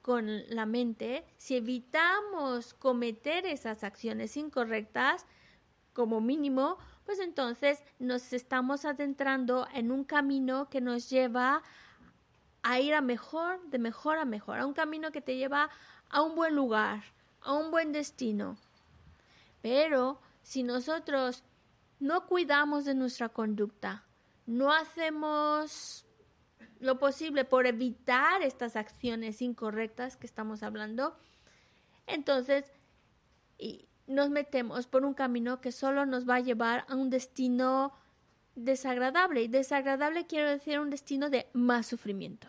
con la mente, si evitamos cometer esas acciones incorrectas, como mínimo, pues entonces nos estamos adentrando en un camino que nos lleva a ir a mejor, de mejor a mejor, a un camino que te lleva a un buen lugar, a un buen destino. Pero si nosotros no cuidamos de nuestra conducta, no hacemos lo posible por evitar estas acciones incorrectas que estamos hablando, entonces y nos metemos por un camino que solo nos va a llevar a un destino desagradable. Y desagradable quiero decir un destino de más sufrimiento.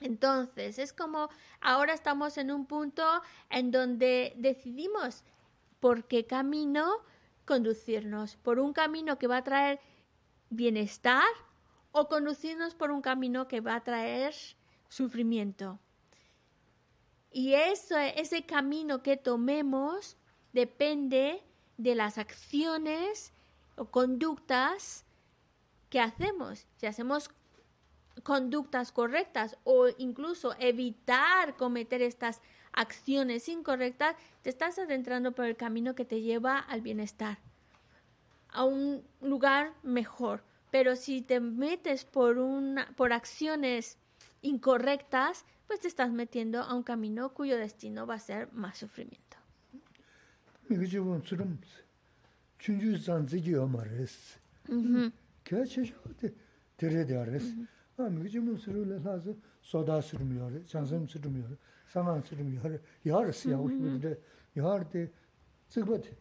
Entonces, es como ahora estamos en un punto en donde decidimos por qué camino conducirnos, por un camino que va a traer bienestar o conducirnos por un camino que va a traer sufrimiento. Y eso, ese camino que tomemos depende de las acciones o conductas que hacemos. Si hacemos conductas correctas o incluso evitar cometer estas acciones incorrectas, te estás adentrando por el camino que te lleva al bienestar, a un lugar mejor. Pero si te metes por, una, por acciones incorrectas, pues te estás metiendo a un camino cuyo destino va a ser más sufrimiento. 지금 수름 춘주 잔지기 어마레스. 개체셔데 데레데아레스. 아 미그 지금 수르를 하서 소다 수름이요. 장섬 수름이요. 상한 수름이요. 야르스 야고 싶은데 야르데 저거데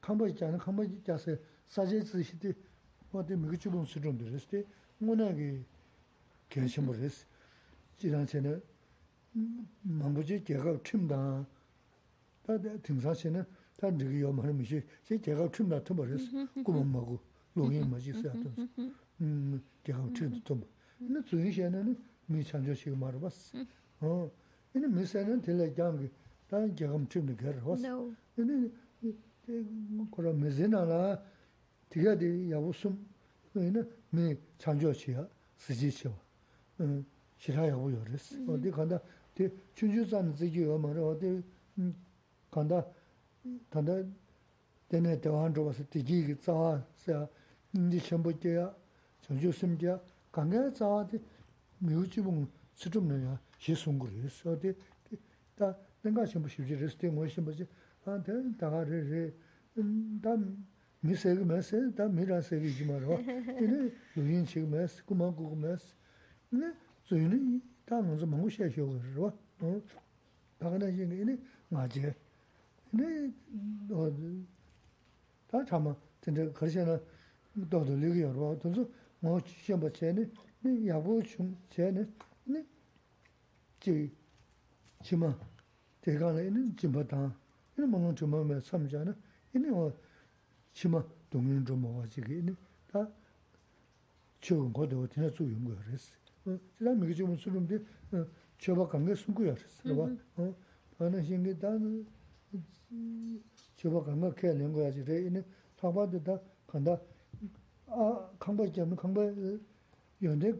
캄보지 않은 캄보지 자세 사제 지시데 어디 미그 지금 수름들스데 뭐나게 개심을 지난번에 망고지 개가 침다 다 등사시는 다 저기 요만한 미시 제 제가 춤나 터버렸어. 꿈은 뭐고 농이 뭐지 있었던. 음, 제가 춤도 좀. 근데 주인시에는 미창조식 말을 봤어. 어. 근데 미세는 들려 장기 다 제가 춤도 걸어 봤어. No. 근데 그 그런 메제나라 디가디 야부숨 그는 미 창조시야 스지시와. 음, 싫어요 요랬어. 어디 간다. 대 춘주산 지기 어머니 어디 음 간다 간다 되네 대한 줘서 되기 자서 인지 전부께야 전주 심지야 강가 자한테 뮤지봉 수줍느냐 chi sungu rīs, ādi tā dāngā shimbu shibji rīs, tī ngō shimbu jī, ādi dāgā rī rī, dā mī sēgi mē sē, dā mī rā sēgi jī mā rā, yīni yuyin chīg mē sē, gu mā gu gu mē sē, yīni zū yīni dā ngō zō māngu shē shio gu rī rā, dāgā nā yīni yīni ngā jī, yīni dā chā mā, tīndi kār shē na dō dō lī gī yā rā, tō ngō shimbu chē nī, yā gu chūng chē nī, 러잖아 또도 리그여 봐 돈서 뭐 시험 쟤네 네 야부 좀 쟤네 네 지, 지마 대간에는 지마다 이는 뭐는 좀 마음에 삼잖아 이는 뭐 지마 동행 좀 먹어지게 이는 다 좋은 것도 어디나 좋은 거 그랬어 어 그다음에 이게 좀 수름데 어 저바 관계 숨고야 그랬어 봐 어, 어느 신기 다는 저바 관계 개는 거야지 래 이는 사바도 간다 아 강바 좀 강바 연대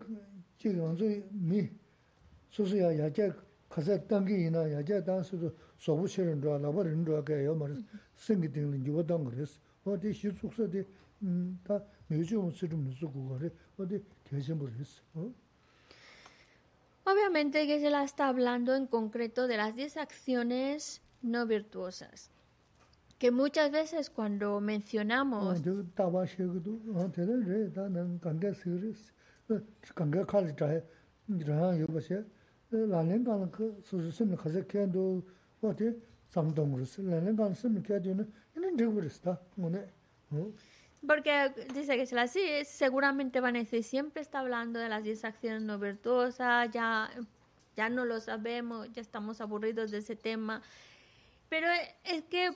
지금 미 소소야 야자 가서 당기이나 야자 단수도 소부처럼 줘 라버는 줘게 요 말. 생기 되는 주어던 그랬어. 어디 시속서데 음다 매주 무슨 무슨 그거래. 어디 계신 모르겠어. 어? Obviamente que se la está hablando en concreto de las 10 acciones no virtuosas. Que muchas veces cuando mencionamos... 저 다와 쉐고도 어 되는데 다는 관계 서스. 관계 칼이 다 이런 요것이 라는 가는 그 수수심 가서 걔도 어디 상동으로 쓰는 가는 쓰면 걔도는 이는 되고랬다. 뭐네. 어? Porque dice que se la sí, seguramente van a decir, siempre está hablando de las 10 acciones no virtuosas, ya, ya no lo sabemos, ya estamos aburridos de ese tema. Pero es que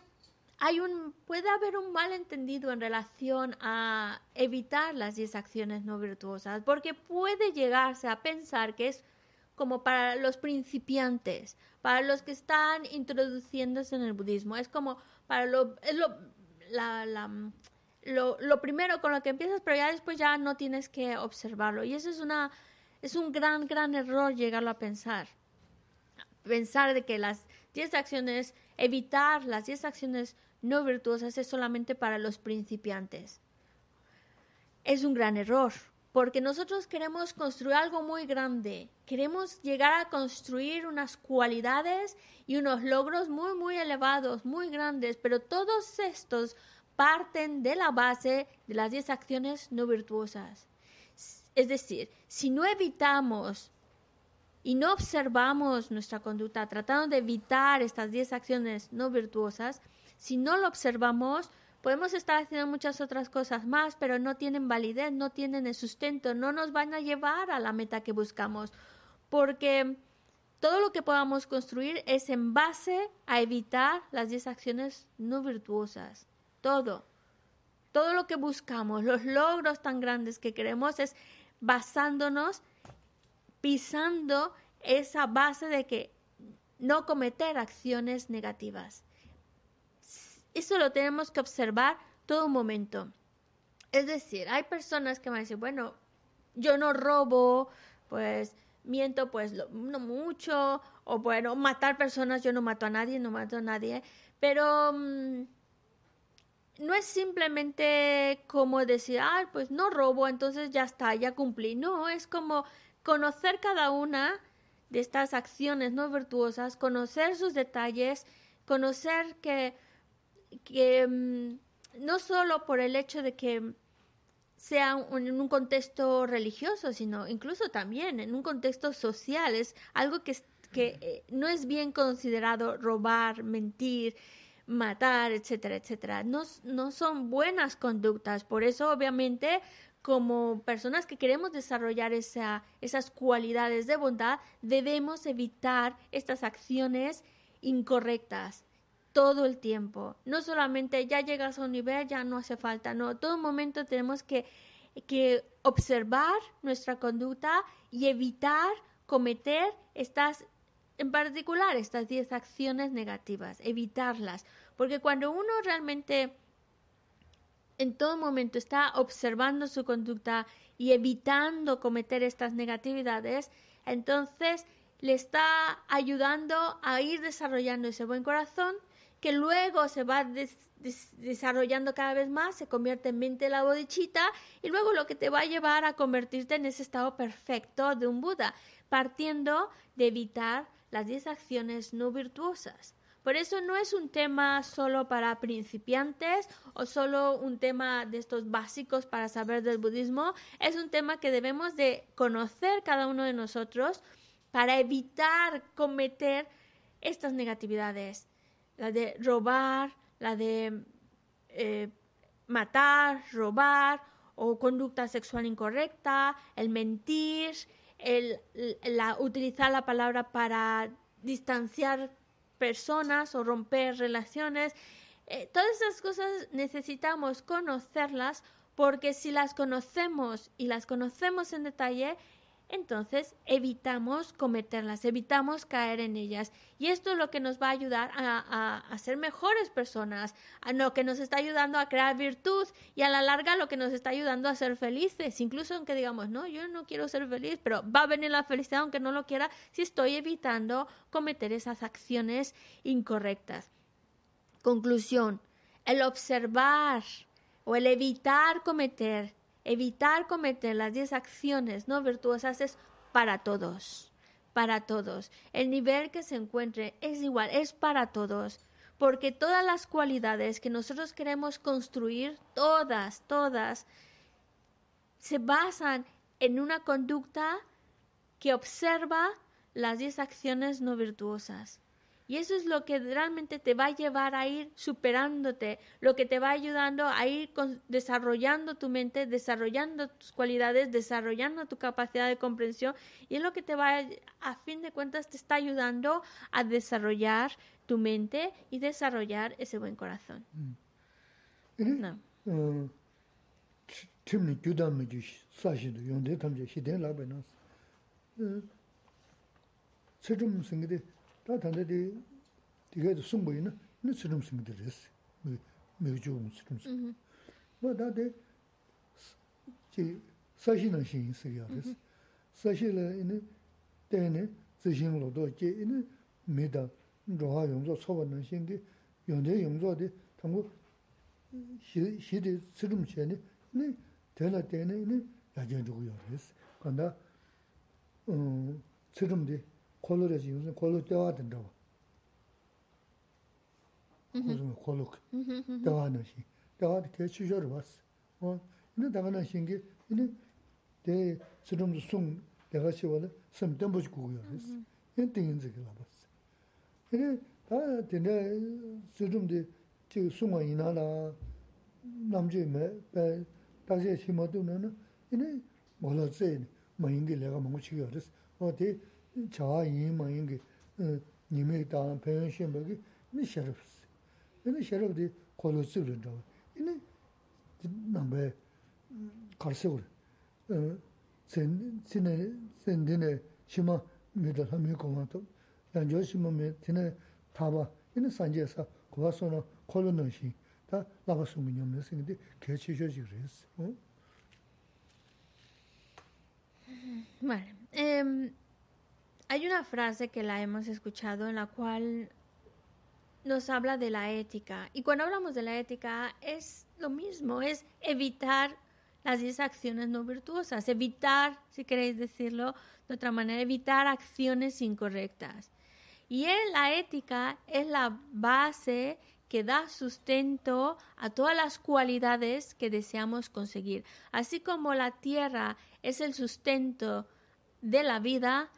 hay un, puede haber un malentendido en relación a evitar las 10 acciones no virtuosas, porque puede llegarse a pensar que es como para los principiantes, para los que están introduciéndose en el budismo. Es como para lo, es lo, la, lo, lo, primero con lo que empiezas, pero ya después ya no tienes que observarlo. Y eso es, una, es un gran, gran error llegarlo a pensar. Pensar de que las 10 acciones, evitar las 10 acciones no virtuosas es solamente para los principiantes. Es un gran error, porque nosotros queremos construir algo muy grande, queremos llegar a construir unas cualidades y unos logros muy, muy elevados, muy grandes, pero todos estos parten de la base de las 10 acciones no virtuosas. Es decir, si no evitamos y no observamos nuestra conducta tratando de evitar estas 10 acciones no virtuosas, si no lo observamos, podemos estar haciendo muchas otras cosas más, pero no tienen validez, no tienen el sustento, no nos van a llevar a la meta que buscamos, porque todo lo que podamos construir es en base a evitar las 10 acciones no virtuosas. Todo. Todo lo que buscamos, los logros tan grandes que queremos es basándonos, pisando esa base de que no cometer acciones negativas. Eso lo tenemos que observar todo momento. Es decir, hay personas que van a decir, bueno, yo no robo, pues miento, pues no mucho, o bueno, matar personas, yo no mato a nadie, no mato a nadie, pero mmm, no es simplemente como decir, ah, pues no robo, entonces ya está, ya cumplí. No, es como conocer cada una de estas acciones no virtuosas, conocer sus detalles, conocer que, que um, no solo por el hecho de que sea en un contexto religioso, sino incluso también en un contexto social, es algo que, que eh, no es bien considerado robar, mentir, matar, etcétera, etcétera. No, no son buenas conductas. Por eso, obviamente, como personas que queremos desarrollar esa, esas cualidades de bondad, debemos evitar estas acciones incorrectas todo el tiempo. No solamente ya llegas a un nivel, ya no hace falta, no, todo momento tenemos que, que observar nuestra conducta y evitar cometer estas en particular estas 10 acciones negativas, evitarlas, porque cuando uno realmente en todo momento está observando su conducta y evitando cometer estas negatividades, entonces le está ayudando a ir desarrollando ese buen corazón que luego se va des des desarrollando cada vez más, se convierte en mente la bodichita y luego lo que te va a llevar a convertirte en ese estado perfecto de un Buda, partiendo de evitar las 10 acciones no virtuosas. Por eso no es un tema solo para principiantes o solo un tema de estos básicos para saber del budismo, es un tema que debemos de conocer cada uno de nosotros para evitar cometer estas negatividades, la de robar, la de eh, matar, robar o conducta sexual incorrecta, el mentir, la, utilizar la palabra para distanciar personas o romper relaciones. Eh, todas esas cosas necesitamos conocerlas porque si las conocemos y las conocemos en detalle, entonces evitamos cometerlas, evitamos caer en ellas. Y esto es lo que nos va a ayudar a, a, ser mejores personas, a lo que nos está ayudando a crear virtud y a la larga lo que nos está ayudando a ser felices. Incluso aunque digamos, no, yo no quiero ser feliz, pero va a venir la felicidad aunque no lo quiera si estoy evitando cometer esas acciones incorrectas. Conclusión, el observar o el evitar cometer Evitar cometer las 10 acciones no virtuosas es para todos, para todos. El nivel que se encuentre es igual, es para todos. Porque todas las cualidades que nosotros queremos construir, todas, todas, se basan en una conducta que observa las 10 acciones no virtuosas. Y eso es lo que realmente te va a llevar a ir superándote, lo que te va ayudando a ir desarrollando tu mente, desarrollando tus cualidades, desarrollando tu capacidad de comprensión. Y es lo que te va, a, fin de cuentas, te está ayudando a desarrollar tu mente y desarrollar ese buen corazón. No. 다 단데디 디게도 숨보이나? 네 스름 숨들레스 메주음 스름 뭐 다데 지 사시는 신이 쓰여스 사실은 이네 때네 지신로도 지 이네 메다 로하 용조 소원은 신디 연대 용조디 당고 시 시디 스름 전에 네 대나 때네 이네 야전 주고요 그래서 간다 음 스름디 콜로레지 요즘 콜로 때와 된다고. 무슨 콜로 때와는 시. 때와 대 추저를 봤어. 어, 근데 당연한 신기 이제 대 수름도 숨 내가 시원을 숨 덤버지 고요. 그래서 이 띵인지 그 봤어. 근데 다 되네 수름도 저 숨어 이나라 남주에 배 다시 심어두면은 이제 몰라지 뭐 인게 내가 뭔가 치고 그랬어. 어디 자와 이마 인게 님이 다음 배우신 거기 니 셔럽스 니 셔럽디 콜로스를 줘 이니 남배 가르세고 센 진에 센디네 심마 미다 함이 고마도 양조 심마 미티네 타바 이니 산제사 고와서는 콜로노시 다 나가서면 염내스인데 개치셔지 그랬어 응 말음 음 Hay una frase que la hemos escuchado en la cual nos habla de la ética. Y cuando hablamos de la ética es lo mismo, es evitar las 10 acciones no virtuosas, evitar, si queréis decirlo de otra manera, evitar acciones incorrectas. Y la ética es la base que da sustento a todas las cualidades que deseamos conseguir. Así como la tierra es el sustento de la vida,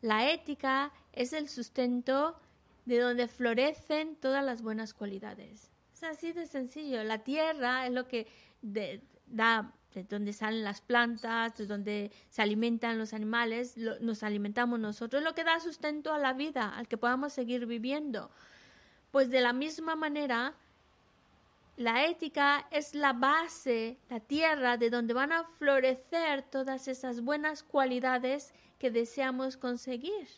la ética es el sustento de donde florecen todas las buenas cualidades. Es así de sencillo. La tierra es lo que da, de donde salen las plantas, de donde se alimentan los animales, nos alimentamos nosotros, es lo que da sustento a la vida, al que podamos seguir viviendo. Pues de la misma manera, la ética es la base, la tierra de donde van a florecer todas esas buenas cualidades que deseamos conseguir.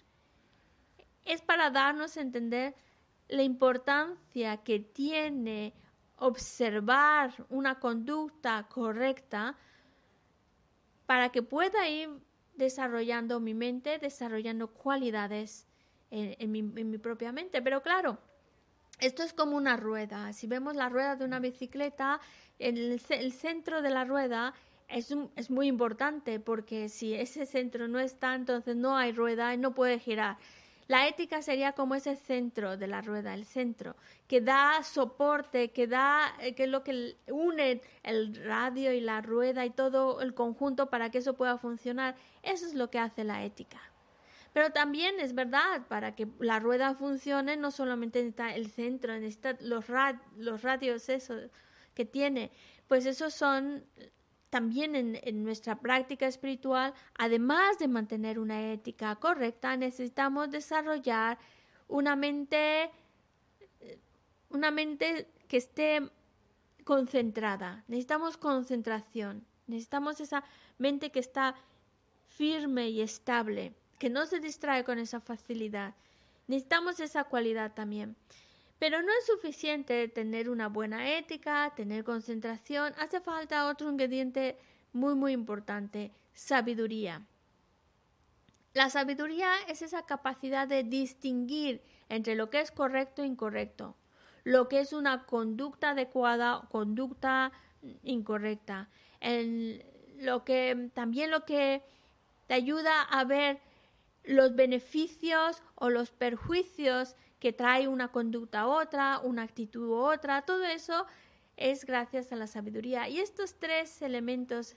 Es para darnos a entender la importancia que tiene observar una conducta correcta para que pueda ir desarrollando mi mente, desarrollando cualidades en, mi, propia mente. Pero claro, esto es como una rueda. Si vemos la rueda de una bicicleta, el centro de la rueda es, es muy importante porque si ese centro no está, entonces no hay rueda y no puede girar. La ética sería como ese centro de la rueda, el centro, que da soporte, que da, eh, que es lo que une el radio y la rueda y todo el conjunto para que eso pueda funcionar. Eso es lo que hace la ética. Pero también es verdad, para que la rueda funcione, no solamente necesita el centro, necesita los, los radios, eso, que tiene. Pues esos son también en, en, nuestra práctica espiritual, además de mantener una ética correcta, necesitamos desarrollar una mente, una mente que esté concentrada. Necesitamos concentración. Necesitamos esa mente que está firme y estable, que no se distrae con esa facilidad. Necesitamos esa cualidad también. Pero no es suficiente tener una buena ética, tener concentración, hace falta otro ingrediente muy muy importante, sabiduría. La sabiduría es esa capacidad de distinguir entre lo que es correcto e incorrecto, lo que es una conducta adecuada o conducta incorrecta, lo que también lo que te ayuda a ver los beneficios o los perjuicios que trae una conducta a otra, una actitud u otra, todo eso es gracias a la sabiduría. Y estos tres elementos,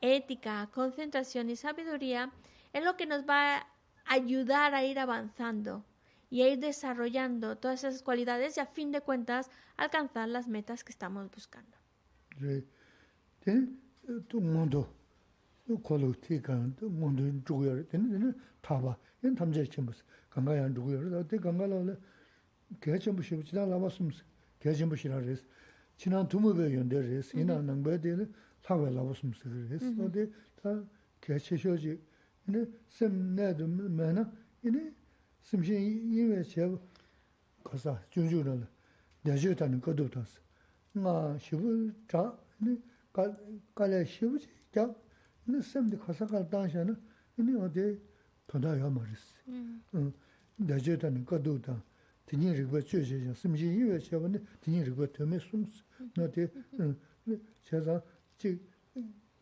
ética, concentración y sabiduría, es lo que nos va a ayudar a ir avanzando y a ir desarrollando todas esas cualidades y a fin de cuentas alcanzar las metas que estamos buscando. 콜로 티간 문도 주고요. 근데 타봐. 얘는 탐제 침부스. 강가야 주고요. 그때 강가라는 개침부 시 지나 나왔음스. 개침부 시라레스. 지난 두무베 연대레스. 이나 남베데는 사회 나왔음스. 그래서 근데 다 개체셔지. 근데 셈내도 매나 이니 심신 이외 제 가사 준주는 내주다는 것도 나 시부 자. 가 갈래 시부지. 자 근데 쌤도 가사가 다셔는 이니 어디 도다야 말았어. 음. 다제다는 거도다. 디니 리그 쮸제 심지 이외 쮸번데 디니 리그 톰에 숨스. 너데 제가 지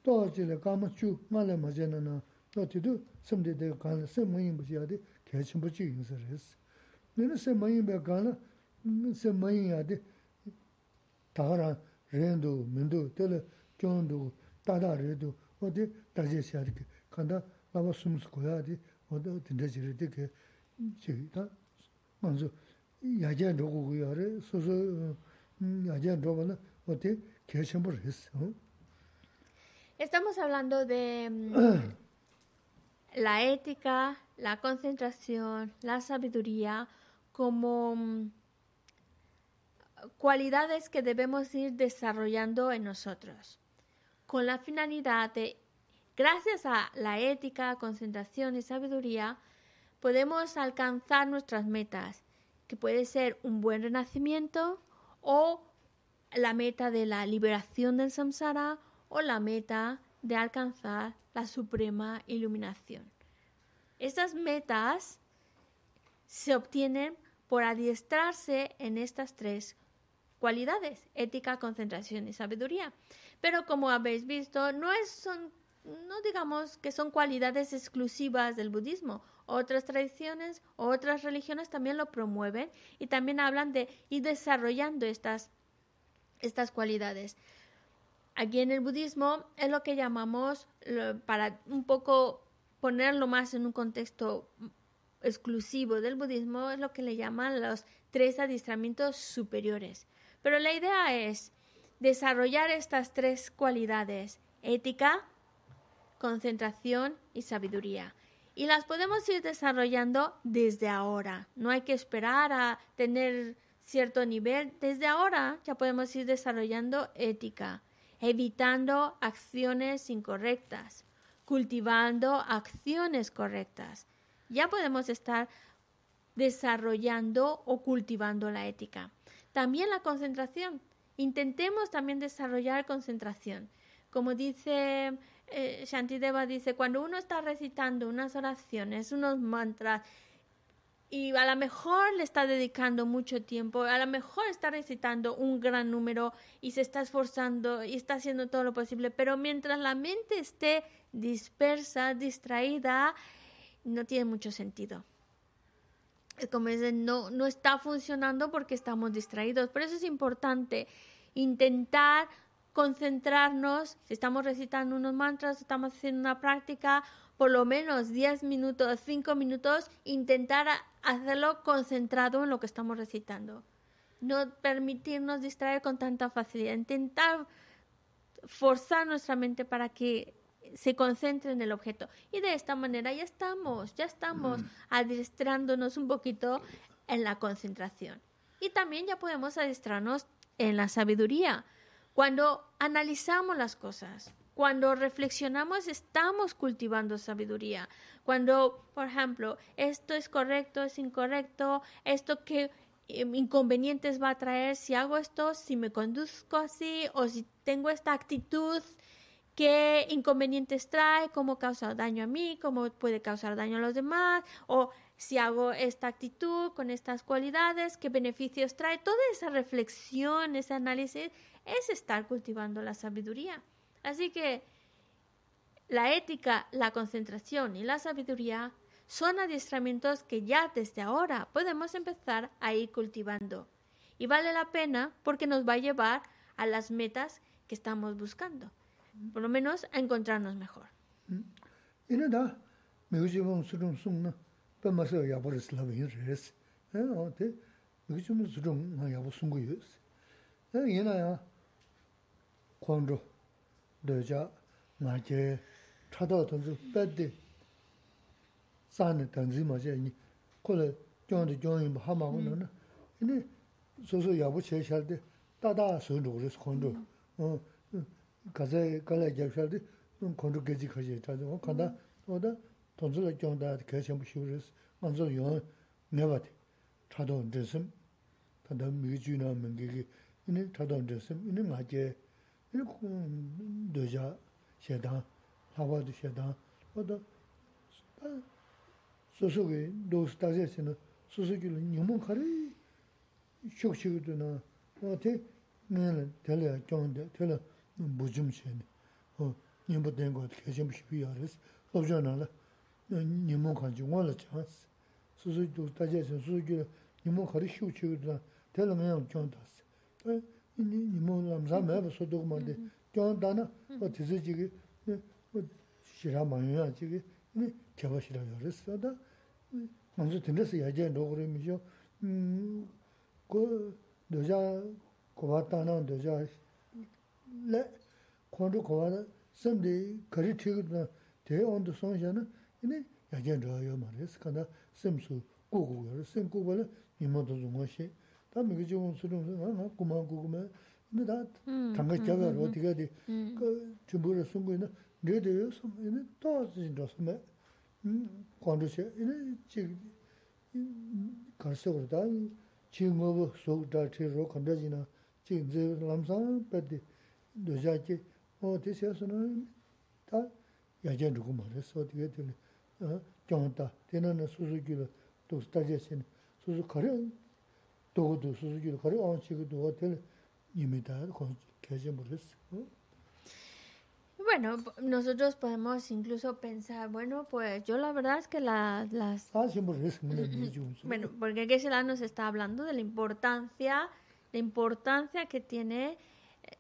도지레 가마추 말에 맞잖아. 너티도 쌤데데 간세 뭐인 부지야데 개침 부지 인서레스. 내는 쌤 뭐인 배 간나 쌤 뭐인야데 다라 렌도 민도 텔 견도 다다레도 Estamos hablando de mm, la ética, la concentración, la sabiduría como mm, cualidades que debemos ir desarrollando en nosotros, con la finalidad de Gracias a la ética, concentración y sabiduría, podemos alcanzar nuestras metas, que puede ser un buen renacimiento o la meta de la liberación del samsara o la meta de alcanzar la suprema iluminación. Estas metas se obtienen por adiestrarse en estas tres cualidades, ética, concentración y sabiduría. Pero como habéis visto, no es, son no digamos que son cualidades exclusivas del budismo. Otras tradiciones, otras religiones también lo promueven y también hablan de ir desarrollando estas, estas cualidades. Aquí en el budismo es lo que llamamos, para un poco ponerlo más en un contexto exclusivo del budismo, es lo que le llaman los tres adiestramientos superiores. Pero la idea es desarrollar estas tres cualidades, ética, concentración y sabiduría. Y las podemos ir desarrollando desde ahora. No hay que esperar a tener cierto nivel. Desde ahora ya podemos ir desarrollando ética, evitando acciones incorrectas, cultivando acciones correctas. Ya podemos estar desarrollando o cultivando la ética. También la concentración. Intentemos también desarrollar concentración. Como dice eh, Shantideva dice, cuando uno está recitando unas oraciones, unos mantras, y a lo mejor le está dedicando mucho tiempo, a lo mejor está recitando un gran número y se está esforzando y está haciendo todo lo posible, pero mientras la mente esté dispersa, distraída, no tiene mucho sentido. Como dicen, no, no está funcionando porque estamos distraídos. Por eso es importante intentar concentrarnos, si estamos recitando unos mantras, estamos haciendo una práctica, por lo menos 10 minutos, 5 minutos, intentar hacerlo concentrado en lo que estamos recitando. no permitirnos distraer con tanta facilidad, intentar forzar nuestra mente para que se concentre en el objeto. Y de esta manera ya estamos, ya estamos adiestrándonos un poquito en la concentración. Y también ya podemos adiestrarnos en la sabiduría. Cuando analizamos las cosas, cuando reflexionamos, estamos cultivando sabiduría. Cuando, por ejemplo, esto es correcto, es incorrecto, esto que em, inconvenientes va a traer si hago esto, si me conduzco así o si tengo esta actitud, qué inconvenientes trae, cómo causa daño a mí, cómo puede causar daño a los demás, o si hago esta actitud con estas cualidades, qué beneficios trae. Toda esa reflexión, ese análisis es estar cultivando la sabiduría. Así que la ética, la concentración y la sabiduría son adiestramientos que ya desde ahora podemos empezar a ir cultivando. Y vale la pena porque nos va a llevar a las metas que estamos buscando. por lo menos a encontrarnos mejor. Mm. Y no da, me gusta un surun sung na, pa ma se ya por es la bien res. Eh, o te, me gusta un surun na ya por sung go yus. Eh, y na ya cuando de ya ma que chado ton su pa de san tan zi ma je ni ko le jong de jong yin ha ma go na. Mm. Ini so so ya por che sha de da da su lu res cuando. rō sō khōndō kāsā kālā jāb shāl dē khōndō gēchī khāshī tā dō kāndā wā tōngzō lā jōng dā kā shāmbu shī rō sō ngā sō yōng ngā bā dē chādō ndē sīm tā tā mī jū nā mī ngī gī yīni chādō ndē sīm yīni ngā jē 이 도자 셰다 하와도 셰다 어도 소소게 도스타제스는 소소기를 너무 가리 쇼쇼도나 어때 내는 텔레 정데 텔레 무좀셰네 어 님도 된거 어떻게 좀 비야레스 없잖아라 님은 가지 원래 찬스 소소도 다제스 소소기 님은 가리 쇼쇼도나 텔레 그냥 정다스 ni ni mo lam sa me ba so do ma de kyo da na o ti zi ji ge o shi ra ma yu ya ji ge ni kya ba shi ra yo re sa da ma zo tin de si ya je do re mi jo ko do ja ko ba ta na do ja le kondu kowa da semdi kari tigu na deya ondu songsha na ini yagen raha yo ma res kanda sem su gu gu yo sem gu ba la nima to zungwa she ta miki jigung su rung nga nga kuma gu gu ma ini da tanga jaga ro diga di chumbu ra sungu ina nge de yo som ini to zin ra som me kondu she ini chi karsa kuru da chi ngobo su da chi ro kanda zina chi zi lamsang pati tā o sū tā tā rē, Bueno, nosotros podemos incluso pensar, bueno, pues yo la verdad es que las... bueno, porque se nos está hablando de la importancia, la importancia que tiene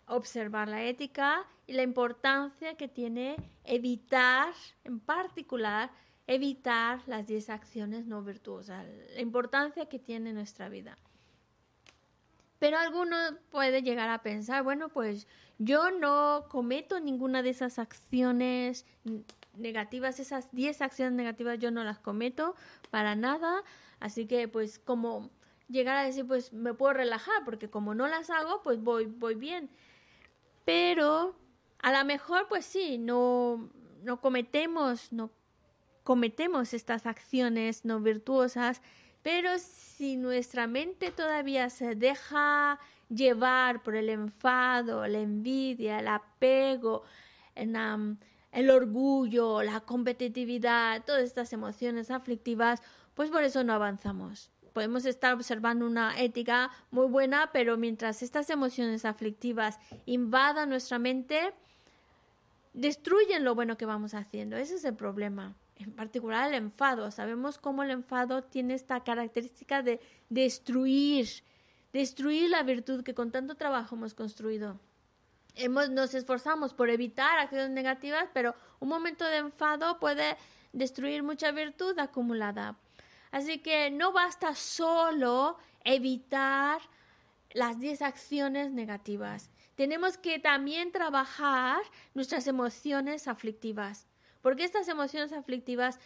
observar la ética y la importancia que tiene evitar, en particular, evitar las 10 acciones no virtuosas, la importancia que tiene nuestra vida. Pero alguno puede llegar a pensar, bueno, pues yo no cometo ninguna de esas acciones negativas, esas 10 acciones negativas yo no las cometo para nada, así que pues como llegar a decir, pues me puedo relajar, porque como no las hago, pues voy, voy bien. Pero a lo mejor, pues sí, no, no cometemos, no cometemos estas acciones no virtuosas, pero si nuestra mente todavía se deja llevar por el enfado, la envidia, el apego, el orgullo, la competitividad, todas estas emociones aflictivas, pues por eso no avanzamos. Podemos estar observando una ética muy buena, pero mientras estas emociones aflictivas invadan nuestra mente, destruyen lo bueno que vamos haciendo. Ese es el problema en particular el enfado. Sabemos cómo el enfado tiene esta característica de destruir, destruir la virtud que con tanto trabajo hemos construido. Hemos, nos esforzamos por evitar acciones negativas, pero un momento de enfado puede destruir mucha virtud acumulada. Así que no basta solo evitar las 10 acciones negativas. Tenemos que también trabajar nuestras emociones aflictivas, porque estas emociones aflictivas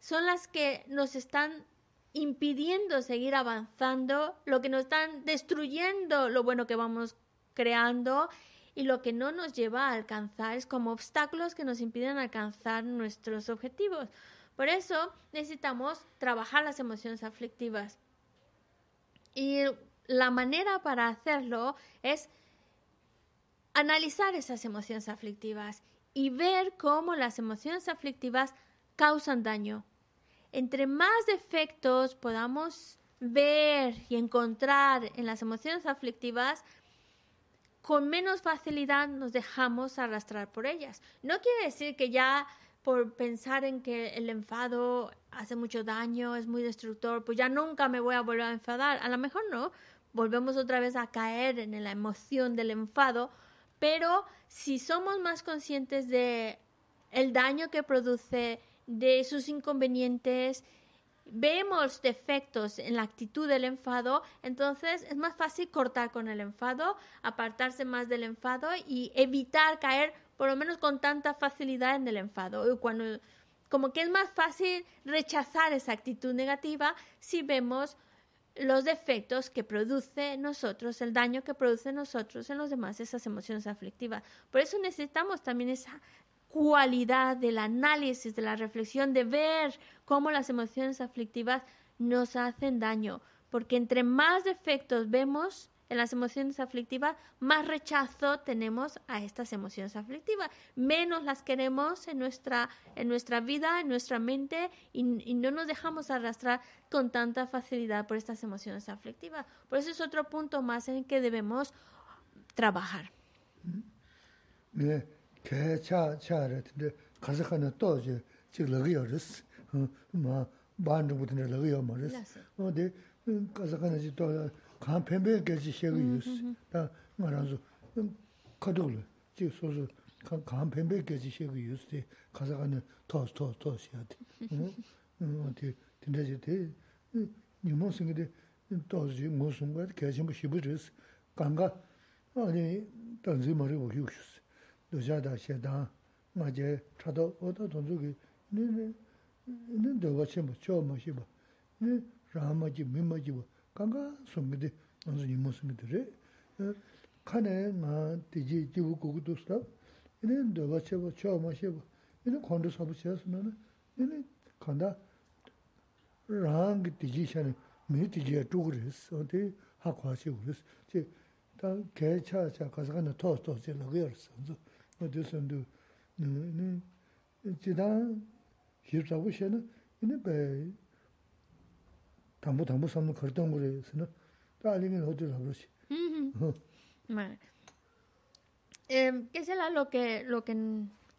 son las que nos están impidiendo seguir avanzando, lo que nos están destruyendo lo bueno que vamos creando y lo que no nos lleva a alcanzar es como obstáculos que nos impiden alcanzar nuestros objetivos. Por eso necesitamos trabajar las emociones aflictivas. Y la manera para hacerlo es analizar esas emociones aflictivas y ver cómo las emociones aflictivas causan daño. Entre más defectos podamos ver y encontrar en las emociones aflictivas, con menos facilidad nos dejamos arrastrar por ellas. No quiere decir que ya por pensar en que el enfado hace mucho daño, es muy destructor, pues ya nunca me voy a volver a enfadar. A lo mejor no, volvemos otra vez a caer en la emoción del enfado, pero si somos más conscientes de el daño que produce, de sus inconvenientes, vemos defectos en la actitud del enfado, entonces es más fácil cortar con el enfado, apartarse más del enfado y evitar caer por lo menos con tanta facilidad en el enfado. Cuando, como que es más fácil rechazar esa actitud negativa si vemos los defectos que produce nosotros, el daño que produce nosotros en los demás, esas emociones aflictivas. Por eso necesitamos también esa cualidad del análisis, de la reflexión, de ver cómo las emociones aflictivas nos hacen daño. Porque entre más defectos vemos en las emociones aflictivas, más rechazo tenemos a estas emociones aflictivas. Menos las queremos en nuestra, en nuestra vida, en nuestra mente, y, no nos dejamos arrastrar con tanta facilidad por estas emociones aflictivas. Por eso es otro punto más en que debemos trabajar. 간 뱀베 개지 쉐고 유스 다 말아서 카도글 지 소소 간 뱀베 개지 쉐고 유스데 가사가는 토스 토스 토스 해야 돼 응? 어디 된다지 돼 니모스인데 토스 모스인가 개지 뭐 시부르스 간가 아니 단지 머리 보고 유스 도자다 쉐다 맞제 차도 어디 돈주기 니네 니네 저 마시 봐. 니 라마지 미마지 봐. 강가 송기데 먼저 이모 송기들이 칸에 나 디지 지부 고고도 스탑 이는 더바체고 처마시고 이는 건도 서부시었으면 이는 간다. 랑 디지션에 미 디지야 두그레스 어.디 학과시 그레스 제다 개차차 가서 가는 토토 제로거스 어.디선도 네 지단 히르자고 셴은 이는 배 담보 담보 삼는 거던 거래서는 또 알리면 어디로 가버지. Vale. Eh, ¿Qué será lo que, lo que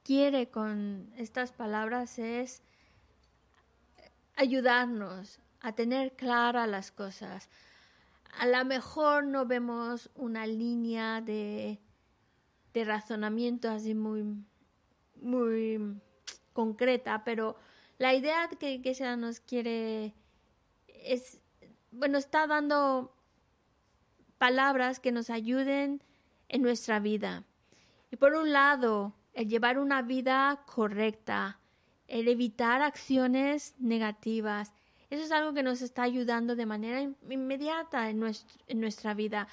quiere con estas palabras? Es ayudarnos a tener claras las cosas. A lo mejor no vemos una línea de, de razonamiento así muy, muy concreta, pero la idea que, que se nos quiere es, bueno, está dando palabras que nos ayuden en nuestra vida. Y por un lado, el llevar una vida correcta, el evitar acciones negativas, eso es algo que nos está ayudando de manera inmediata en, en nuestra vida.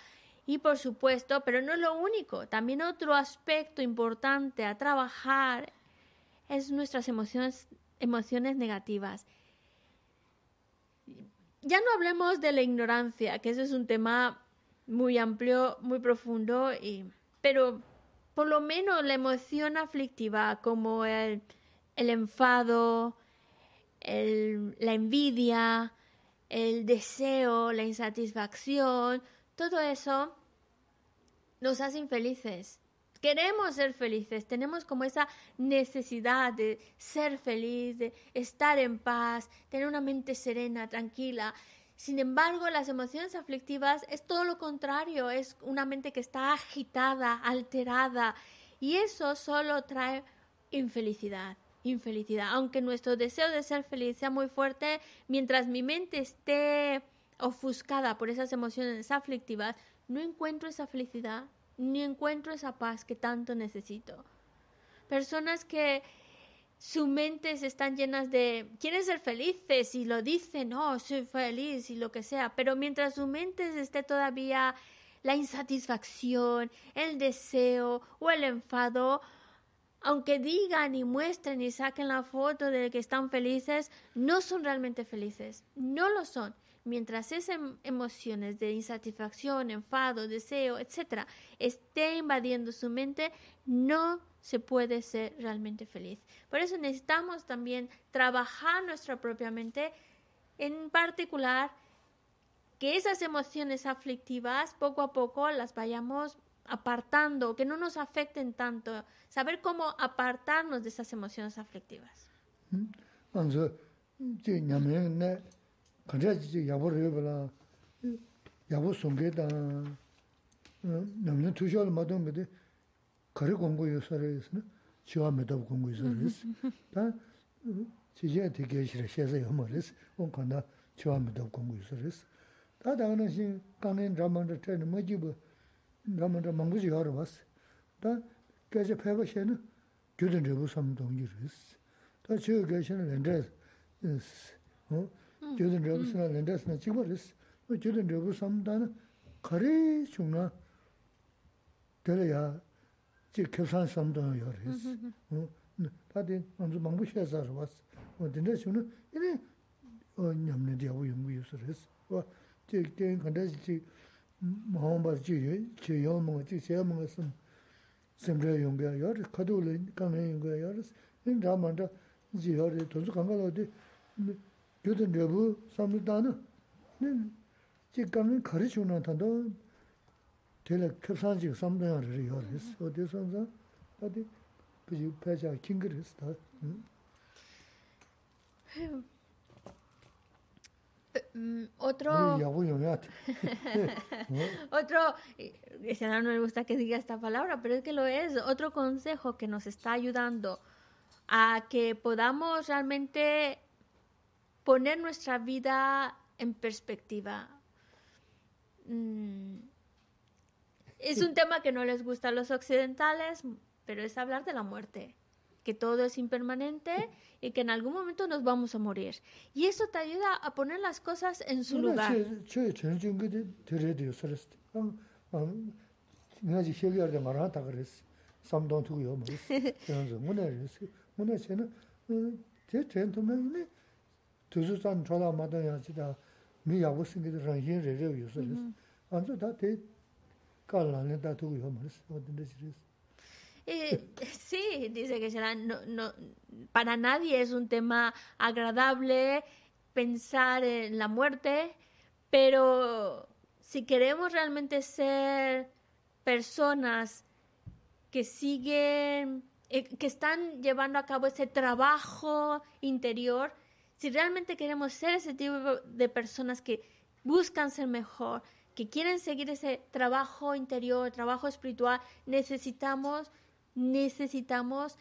Y por supuesto, pero no es lo único, también otro aspecto importante a trabajar es nuestras emociones, emociones negativas ya no hablemos de la ignorancia, que ese es un tema muy amplio, muy profundo, y, pero por lo menos la emoción aflictiva como el, enfado, la envidia, el deseo, la insatisfacción, todo eso nos hace infelices queremos ser felices, tenemos como esa necesidad de ser feliz, de estar en paz, tener una mente serena, tranquila. Sin embargo, las emociones aflictivas es todo lo contrario, es una mente que está agitada, alterada, y eso solo trae infelicidad, infelicidad. Aunque nuestro deseo de ser feliz sea muy fuerte, mientras mi mente esté ofuscada por esas emociones aflictivas, no encuentro esa felicidad ni encuentro esa paz que tanto necesito. Personas que su mente están llenas de quieren ser felices y lo dicen, no, soy feliz y lo que sea, pero mientras su mente esté todavía la insatisfacción, el deseo o el enfado, aunque digan y muestren y saquen la foto de que están felices, no son realmente felices, no lo son. Mientras esas em, emociones de insatisfacción, enfado, deseo, etcétera, esté invadiendo su mente, no se puede ser realmente feliz. Por eso necesitamos también trabajar nuestra propia mente, en particular que esas emociones aflictivas poco a poco las vayamos apartando, que no nos afecten tanto, saber cómo apartarnos de esas emociones aflictivas. 간자지 야보르여라 야보 송게다 남는 투절 마동 근데 거리 공고 요소에서는 지와 매도 공고 요소에서 다 지제 되게 싫어 셔서 요머레스 온 간다 지와 매도 공고 요소에서 다 당는 신 강엔 라만데 트는 뭐지부 라만데 망부지 하러 봤어 다 계제 패버셔는 교든 레부 삼동이르스 다 지역 계시는 렌데 어 gyudun rabu suna lenda suna chigwa res. Gyudun rabu samdana kari chungna dhala ya chik kyabsan samdana yo res. Tati mamzu mangbu shayasa rwas. Denda chungna ini nyamne diyabu yungu yusu res. Chik ten kanda chik mahomba chik che yon munga chik che yon munga sam semdra yungu ya yo res. Kadu le kangen yungu ya yo res. Ini dhamanda ji yo res. Tonsu kanka lo di rebu dana, chi kari tanda, sanza, pecha kingiris ta. Mm, otro. otro. no me gusta que diga esta palabra, pero es que lo es. Otro consejo que nos está ayudando a que podamos realmente poner nuestra vida en perspectiva. Mm, es un tema que no les gusta a los occidentales, pero es hablar de la muerte que todo es impermanente y que en algún momento nos vamos a morir. Y eso te ayuda a poner las cosas en su lugar. Eh, sí, dice que será, no, no, para nadie es un tema agradable pensar en la muerte, pero si queremos realmente ser personas que siguen, eh, que están llevando a cabo ese trabajo interior, si realmente queremos ser ese tipo de personas que buscan ser mejor, que quieren seguir ese trabajo interior, trabajo espiritual, necesitamos necesitamos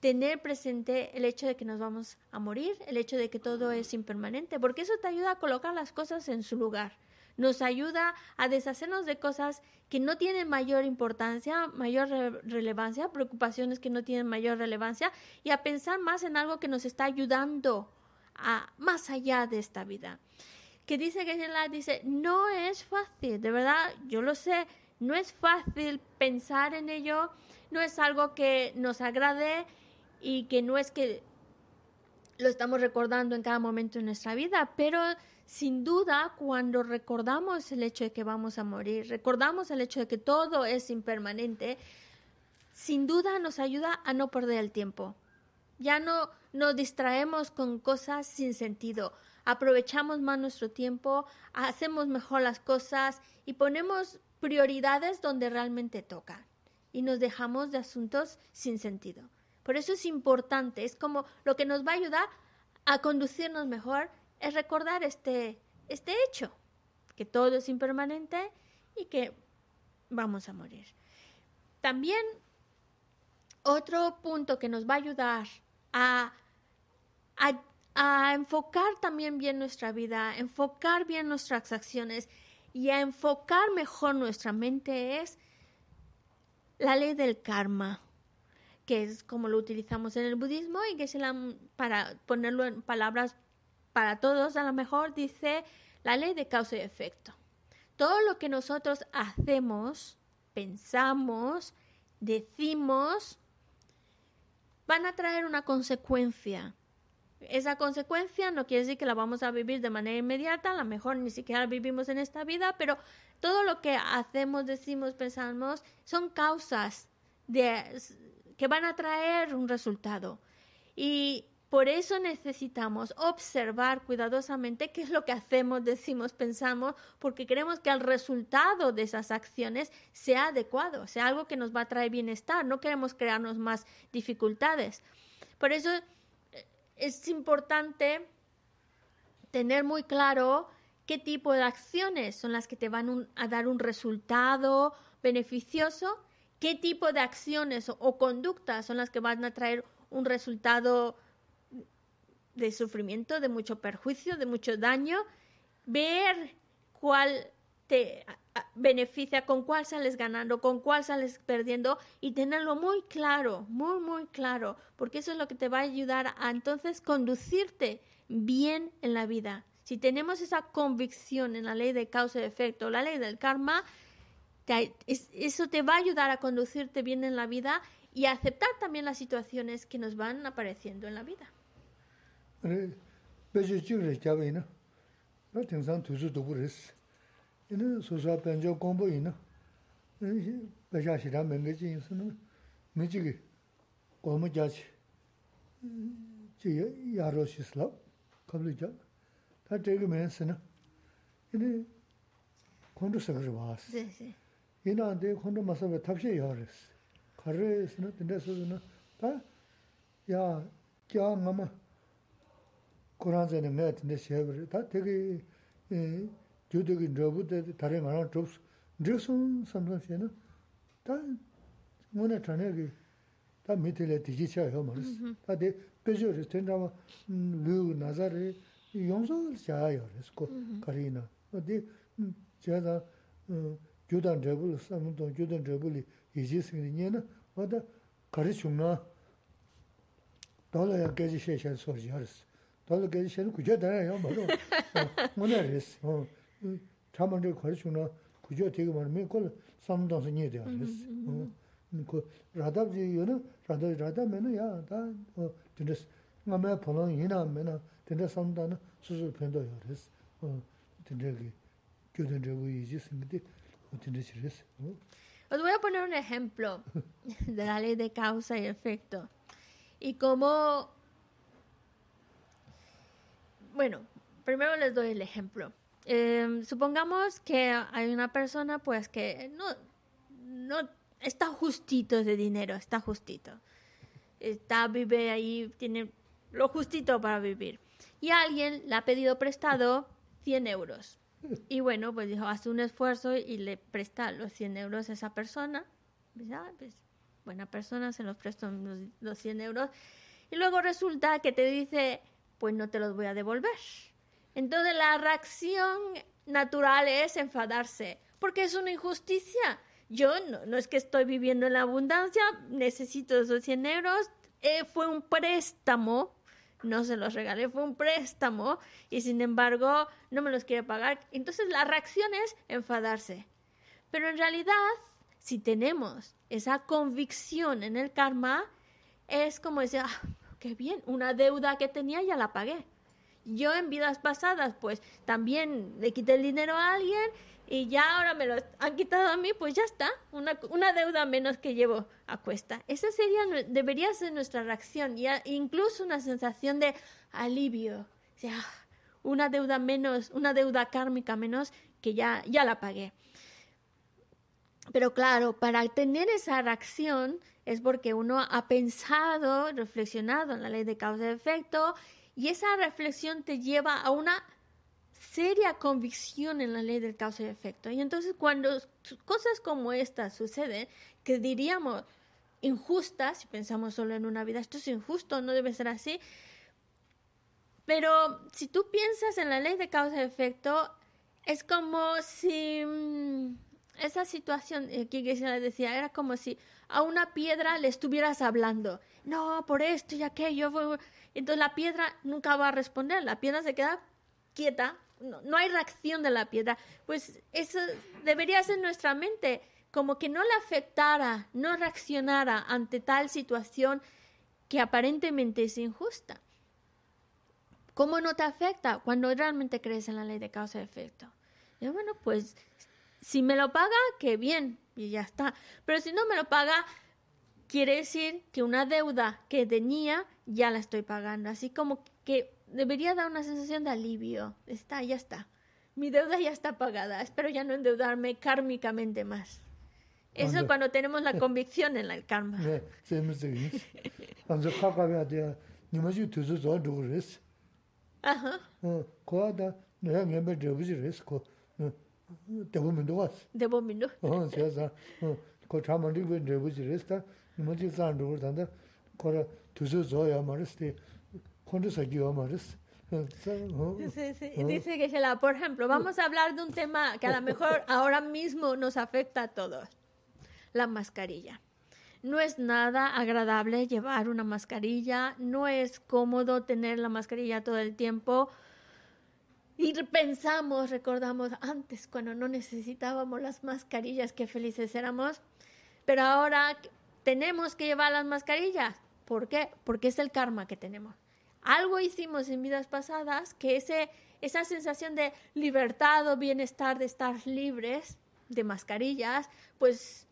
tener presente el hecho de que nos vamos a morir, el hecho de que todo es impermanente, porque eso te ayuda a colocar las cosas en su lugar. Nos ayuda a deshacernos de cosas que no tienen mayor importancia, mayor relevancia, preocupaciones que no tienen mayor relevancia y a pensar más en algo que nos está ayudando a más allá de esta vida. Que dice que dice, no es fácil, de verdad, yo lo sé, no es fácil pensar en ello, no es algo que nos agrade y que no es que lo estamos recordando en cada momento de nuestra vida, pero sin duda cuando recordamos el hecho de que vamos a morir, recordamos el hecho de que todo es impermanente, sin duda nos ayuda a no perder el tiempo. Ya no nos distraemos con cosas sin sentido, aprovechamos más nuestro tiempo, hacemos mejor las cosas y ponemos prioridades donde realmente tocan y nos dejamos de asuntos sin sentido. Por eso es importante, es como lo que nos va a ayudar a conducirnos mejor, es recordar este, este hecho, que todo es impermanente y que vamos a morir. También otro punto que nos va a ayudar a, a, enfocar también bien nuestra vida, enfocar bien nuestras acciones y a enfocar mejor nuestra mente es la ley del karma, que es como lo utilizamos en el budismo y que se la, para ponerlo en palabras para todos, a lo mejor dice la ley de causa y efecto. Todo lo que nosotros hacemos, pensamos, decimos, van a traer una consecuencia. Esa consecuencia no quiere decir que la vamos a vivir de manera inmediata, a lo mejor ni siquiera vivimos en esta vida, pero todo lo que hacemos, decimos, pensamos, son causas que van a traer un resultado. Y por eso necesitamos observar cuidadosamente qué es lo que hacemos, decimos, pensamos, porque queremos que el resultado de esas acciones sea adecuado, sea algo que nos va a traer bienestar, no queremos crearnos más dificultades. Por eso eh, es importante tener muy claro qué tipo de acciones son las que te van a dar un resultado beneficioso, qué tipo de acciones o, o conductas son las que van a traer un resultado de sufrimiento, de mucho perjuicio, de mucho daño, ver cuál te beneficia, con cuál sales ganando, con cuál sales perdiendo y tenerlo muy claro, muy, muy claro, porque eso es lo que te va a ayudar a entonces conducirte bien en la vida. Si tenemos esa convicción en la ley de causa y efecto, la ley del karma, eso te va a ayudar a conducirte bien en la vida y a aceptar también las situaciones que nos van apareciendo en la vida. 배지 지르 잡이나 나 등산 두수 도부레스 이는 소소 변조 공부이나 배자시라 맹게지 있으면 미지기 고무자치 지 야로시슬라 겁리자 다 되게 맨스나 이니 콘도 서거 봐스 네 이나데 콘도 마서베 탑시 야레스 가르스나 된데서나 다야 야 마마 고난전에 매 같은데 쉐브르 다 되게 에 교도기 러부데 다른 말은 접스 드슨 삼선세는 다 뭐나 전에기 다 밑에 디지쳐 요 말스 다데 페이지를 된다마 루 나자르 용서 자요 그래서 가리나 어디 제가 교단 러불 삼도 교단 러불이 이지스니 녀나 뭐다 가르충나 돌아야 계지 셰션 소리 하르스 달래 게 싫은 그저 되나요? 뭐로. 뭐냐 그랬어. 어. 참한테 걸으시나 그저 되게 말면 그걸 삼동서 니 돼요. 어. 그 라답지 요는 라다 라다면은 야다 어 근데 남의 보는 이나면은 근데 삼다는 수수 편도 요랬어. 어. 근데 그 교전 되고 이제 생기대 어떻게 싫었어. 어. Os voy a poner un ejemplo de la ley de causa y efecto y cómo Bueno, primero les doy el ejemplo. Eh, supongamos que hay una persona pues que no, no está justito de dinero, está justito. Está, vive ahí, tiene lo justito para vivir. Y alguien le ha pedido prestado 100 euros. Y bueno, pues dijo, hace un esfuerzo y le presta los 100 euros a esa persona. Ah, pues, buena persona, se los prestó los, los 100 euros. Y luego resulta que te dice, pues no te los voy a devolver. Entonces la reacción natural es enfadarse, porque es una injusticia. Yo no, no es que estoy viviendo en la abundancia, necesito esos 100 euros, eh, fue un préstamo, no se los regalé, fue un préstamo y sin embargo no me los quiere pagar. Entonces la reacción es enfadarse. Pero en realidad, si tenemos esa convicción en el karma, es como decir, ah, qué bien, una deuda que tenía ya la pagué. Yo en vidas pasadas, pues también le quité el dinero a alguien y ya ahora me lo han quitado a mí, pues ya está, una, una deuda menos que llevo a cuesta. Esa sería, debería ser nuestra reacción, y incluso una sensación de alivio, una deuda menos, una deuda kármica menos que ya, ya la pagué. Pero claro, para tener esa reacción es porque uno ha pensado, reflexionado en la ley de causa y efecto, y esa reflexión te lleva a una seria convicción en la ley del causa y efecto. Y entonces cuando cosas como estas suceden, que diríamos injustas, si pensamos solo en una vida, esto es injusto, no debe ser así, Pero si tú piensas en la ley de causa y efecto, es como si mm, esa situación eh, que Geshe decía, era como si a una piedra le estuvieras hablando. No, por esto y aquello. Entonces la piedra nunca va a responder. La piedra se queda quieta. No, no hay reacción de la piedra. Pues eso debería ser nuestra mente. Como que no le afectara, no reaccionara ante tal situación que aparentemente es injusta. ¿Cómo no te afecta cuando realmente crees en la ley de causa y efecto? Y bueno, pues si me lo paga, qué bien, y ya está. Pero si no me lo paga, quiere decir que una deuda que tenía ya la estoy pagando. Así como que debería dar una sensación de alivio. Está, ya está. Mi deuda ya está pagada. Espero ya no endeudarme kármicamente más. Eso cuando, cuando tenemos la convicción en el karma. Ajá. 어, 거다 내가 멤버 저부지레스 거. 어, 대부분도 왔어. Debo mi no- 어, 제가 어, 거 참만리 왜 저부지레스다. 니마지 산도 단다. 거라 투즈 저야 말스티. 콘도 사기요 말스. 어, 사, 어. Sí, sí. Y Dice que Sheila, por ejemplo, vamos a hablar de un tema que a lo mejor ahora mismo nos afecta a todos. La mascarilla. No es nada agradable llevar una mascarilla, no es cómodo tener la mascarilla todo el tiempo. y pensamos, recordamos antes cuando no necesitábamos las mascarillas, qué felices éramos. Pero ahora tenemos que llevar las mascarillas. ¿Por qué? Porque es el karma que tenemos. Algo hicimos en vidas pasadas que ese, esa sensación de libertad o bienestar de estar libres de mascarillas, pues,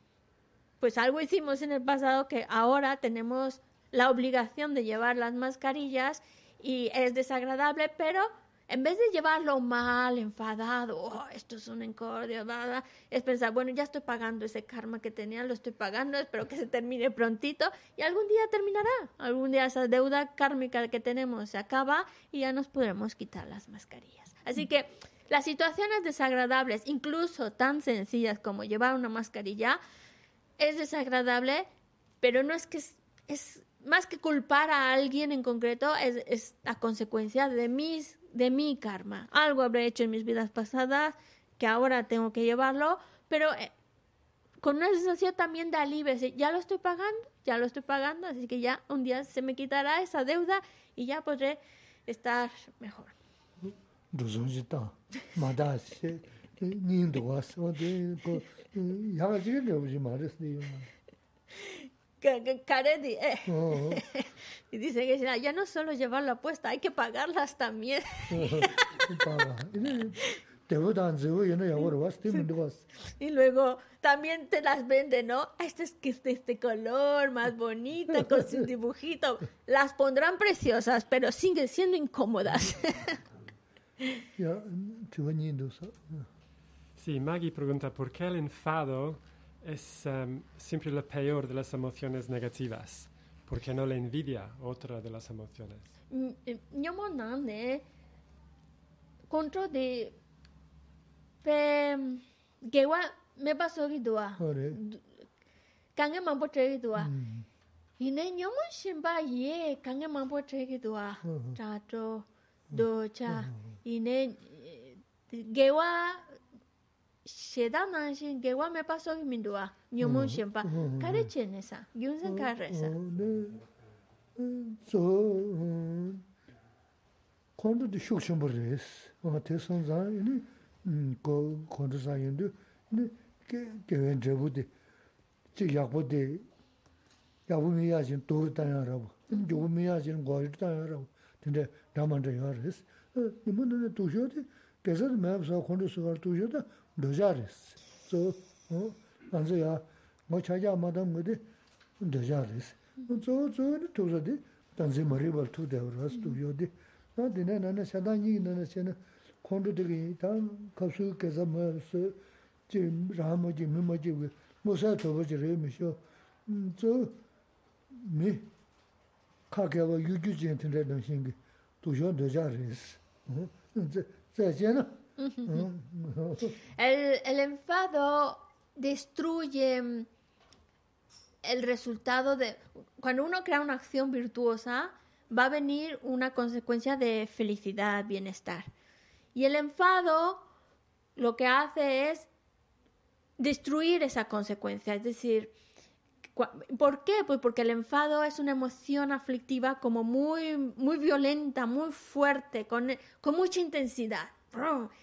pues algo hicimos en el pasado que ahora tenemos la obligación de llevar las mascarillas y es desagradable, pero en vez de llevarlo mal, enfadado, "Oh, esto es un encordio, bla, bla", es pensar, bueno, ya estoy pagando ese karma que tenía, lo estoy pagando, espero que se termine prontito y algún día terminará. Algún día esa deuda kármica que tenemos se acaba y ya nos podremos quitar las mascarillas. Así que las situaciones desagradables, incluso tan sencillas como llevar una mascarilla, es desagradable, pero no es que es, es más que culpar a alguien en concreto, es, es la consecuencia de mis de mi karma. Algo habré hecho en mis vidas pasadas que ahora tengo que llevarlo, pero eh, con una sensación también de alivio, ya lo estoy pagando, ya lo estoy pagando, así que ya un día se me quitará esa deuda y ya podré estar mejor. Caredi, eh. uh -huh. y dice que ya no solo llevar la apuesta, hay que pagarlas también. y luego también te las vende, ¿no? Este es que este, este color más bonita con su dibujito. Las pondrán preciosas, pero siguen siendo incómodas. sí, Maggie pregunta por qué el enfado es um, siempre la peor de las emociones negativas, porque no le envidia, otra de las emociones. De pe gewa me paso. Kange mambo tre. Ine nyomo kange mambo tre ine sheda nanshin gewa mepa soki minduwa nyumun shenpa kare che nesa, gyunsen kare sa. So, kondo di shuk shenpa res, te san zan ini kondo san yendu, ini gewen drebu di, chi yakbo di, yakbo miya zin doru tanya rabu, ini yogo miya zin gwari tanya rabu, tende ramanda ya res. Nima nana tushio di, gesa di mayab sa kondo sukar tushio da, dojaris. So, hm, anzi ya, mo chaja madam gudi dojaris. So, so, tuza di, tanzi maribal tu devras tu yodi. Na dine nana shadan yi nana shena, kondu digi, ta kapsu keza ma su, ji rahama ji, mima ji, musa toba ji re mi shio. Hm, so, mi, ka kewa yu ju jen tinday dan shingi, tu shon dojaris. Hm, Zay jena, el, enfado destruye mm, el resultado de... Cuando uno crea una acción virtuosa, va a venir una consecuencia de felicidad, bienestar. Y el enfado lo que hace es destruir esa consecuencia. Es decir, ¿por qué? Pues porque el enfado es una emoción aflictiva como muy, muy violenta, muy fuerte, con, con mucha intensidad.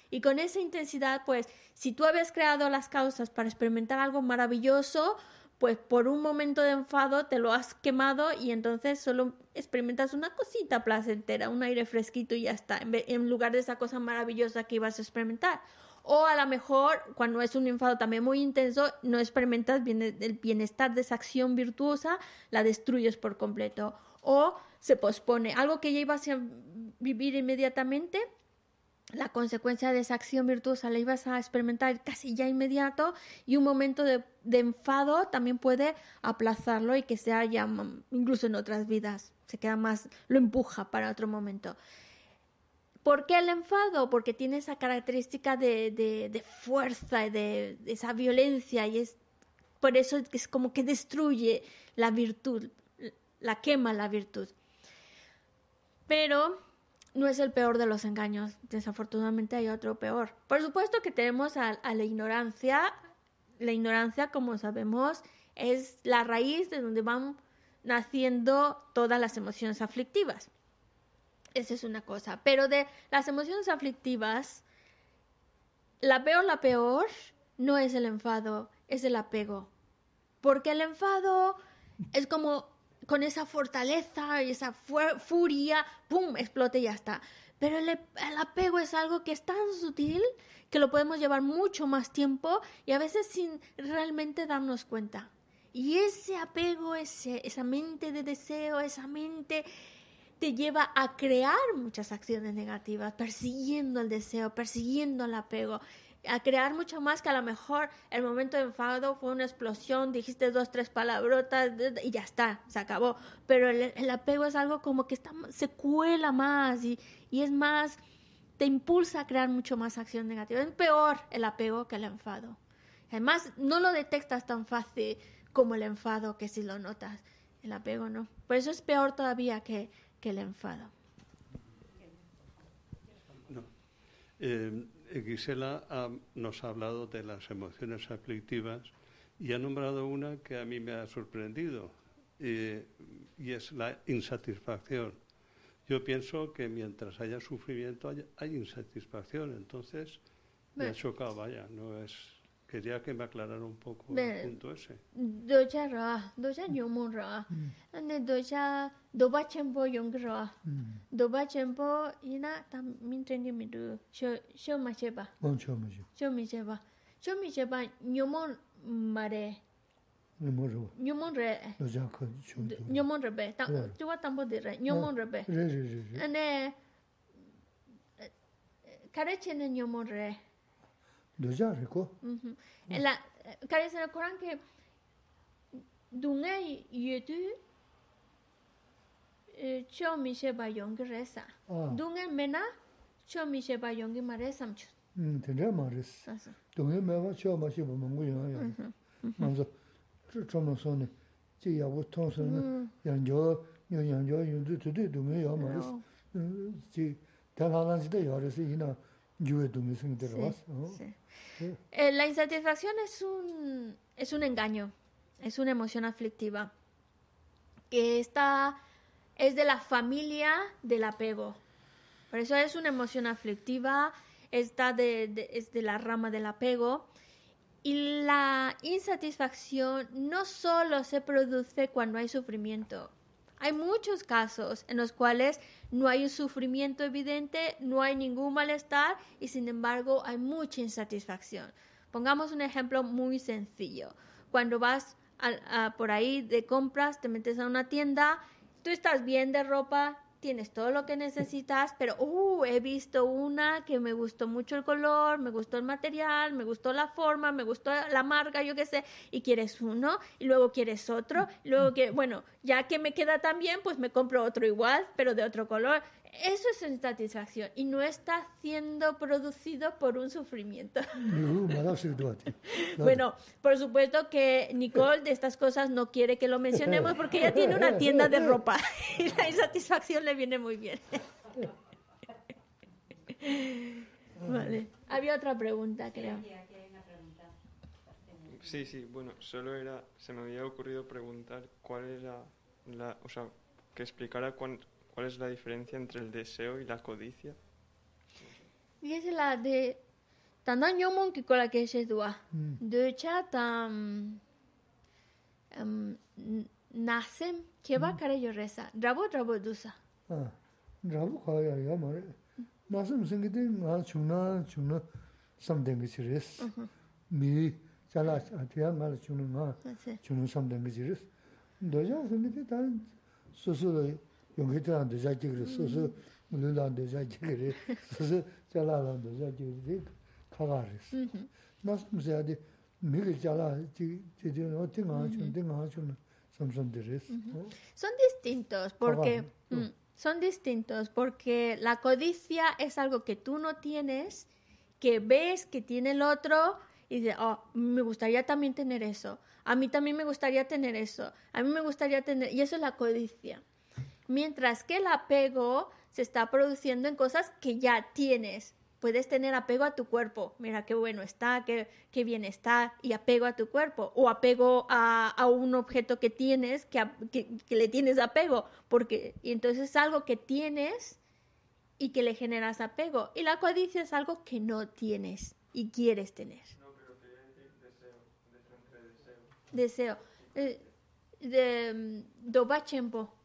Y con esa intensidad, pues, si tú habías creado las causas para experimentar algo maravilloso, pues por un momento de enfado te lo has quemado y entonces solo experimentas una cosita placentera, un aire fresquito y ya está, en lugar de esa cosa maravillosa que ibas a experimentar. O a lo mejor, cuando es un enfado también muy intenso, no experimentas bien el bienestar de esa acción virtuosa, la destruyes por completo. O se pospone. Algo que ya ibas a vivir inmediatamente, la consecuencia de esa acción virtuosa la ibas a experimentar casi ya inmediato y un momento de, enfado también puede aplazarlo y que sea ya incluso en otras vidas, se queda más, lo empuja para otro momento. ¿Por qué el enfado? Porque tiene esa característica de, de- fuerza y de, esa violencia y es por eso es como que destruye la virtud, la quema la virtud. Pero no es el peor de los engaños. Desafortunadamente hay otro peor. Por supuesto que tenemos a, la ignorancia. La ignorancia, como sabemos, es la raíz de donde van naciendo todas las emociones aflictivas. Esa es una cosa. Pero de las emociones aflictivas, la peor, la peor, no es el enfado, es el apego. Porque el enfado es como con esa fortaleza y esa fu- furia, ¡pum!, explota y ya está. Pero el, el apego es algo que es tan sutil que lo podemos llevar mucho más tiempo y a veces sin realmente darnos cuenta. Y ese apego, ese, esa mente de deseo, esa mente te lleva a crear muchas acciones negativas, persiguiendo el deseo, persiguiendo el apego, a crear mucho más que a lo mejor el momento de enfado fue una explosión, dijiste dos, tres palabrotas y ya está, se acabó. Pero el, el apego es algo como que está, se cuela más y, y es más, te impulsa a crear mucho más acción negativa. Es peor el apego que el enfado. Además, no lo detectas tan fácil como el enfado que si lo notas. El apego no. Por eso es peor todavía que, que el enfado. No. Eh, Gisela ha- nos ha hablado de las emociones aflictivas y ha nombrado una que a mí me ha sorprendido eh, y es la insatisfacción. Yo pienso que mientras haya sufrimiento hay, hay insatisfacción, entonces me ha chocado, vaya, no es... quería que me aclarara un poco el punto ese. Docha ra, docha yomo ra, mm. ane docha doba chenpo yong ra, mm. doba chenpo ina tam min tengi mi du, shio ma cheba. Bon, shio ma cheba. Shio mi cheba. Shio mi cheba yomo ma re. Yomo re. Yomo re. Docha ka shio do. Yomo re be, tuwa tambo de re, yomo re be. Re, re, re, re. Ane, kare chene yomo re. loja reko. La, karisana Koran ke dunga yedu cho mishe ba yongi resa. Dunga mena cho mishe ba yongi ma resam chun. Tendra ma res. Dunga mewa cho ma she ba mungu yonga yonga. Manzo, cho ma soni, chi yabu tong soni, yanjo, yanjo, yanjo, tutu dunga yonga ma res. Chi, ten halan zide yore se ina, Eh, la insatisfacción es un, es un engaño, es una emoción aflictiva que está, es de la familia del apego. Por eso es una emoción aflictiva, está de, de, es de la rama del apego. Y la insatisfacción no solo se produce cuando hay sufrimiento, hay muchos casos en los cuales no hay un sufrimiento evidente, no hay ningún malestar y sin embargo hay mucha insatisfacción. Pongamos un ejemplo muy sencillo. Cuando vas por ahí de compras, te metes a una tienda, tú estás bien de ropa, tienes todo lo que necesitas, pero uh, he visto una que me gustó mucho el color, me gustó el material, me gustó la forma, me gustó la marca, yo qué sé, y quieres uno, y luego quieres otro, y luego que, bueno, ya que me queda tan bien, pues me compro otro igual, pero de otro color eso es insatisfacción y no está siendo producido por un sufrimiento. bueno, por supuesto que Nicole de estas cosas no quiere que lo mencionemos porque ella tiene una tienda de ropa y la insatisfacción le viene muy bien. vale. Había otra pregunta, creo. Sí, sí, bueno, solo era, se me había ocurrido preguntar cuál era la, o sea, que explicara cuán, ¿Cuál es la diferencia entre el deseo y la codicia? Dice la de tandan yomon ki kola que se dua. De cha tam nasem que va mm. kare yo reza. Rabo rabo dusa. Ah, rabo kola ya ya mare. Nasem singi de nga chuna chuna samden gi chires. Mi chala atia nga chuna nga ah, chuna samden gi chires. Doja singi de tan susu 말 중나 나 Así. 중나 삼된 게 지레스. 너자 근데 다 소소 용기도 안 되자 그래. 소소 물론 안 되자 그래. 소소 잘라라 안 되자 그래. 가가레스. 나서 무슨 야디 미를 잘라 지 지지 어떤 거 하죠. 내가 하죠. 삼삼들레스. Son distintos porque Abajo, no. mm, son distintos porque la codicia es algo que tú no tienes, que ves que tiene el otro y dices, oh, me gustaría también tener eso. A mí también me gustaría tener eso. A mí me gustaría tener y eso es la codicia. Mientras que el apego se está produciendo en cosas que ya tienes. Puedes tener apego a tu cuerpo. Mira qué bueno está, qué, qué bien está. Y apego a tu cuerpo. O apego a, a un objeto que tienes, que, que, que le tienes apego. Porque, y entonces es algo que tienes y que le generas apego. Y la codicia es algo que no tienes y quieres tener. Deseo. Eh, de, mm, doba chempo.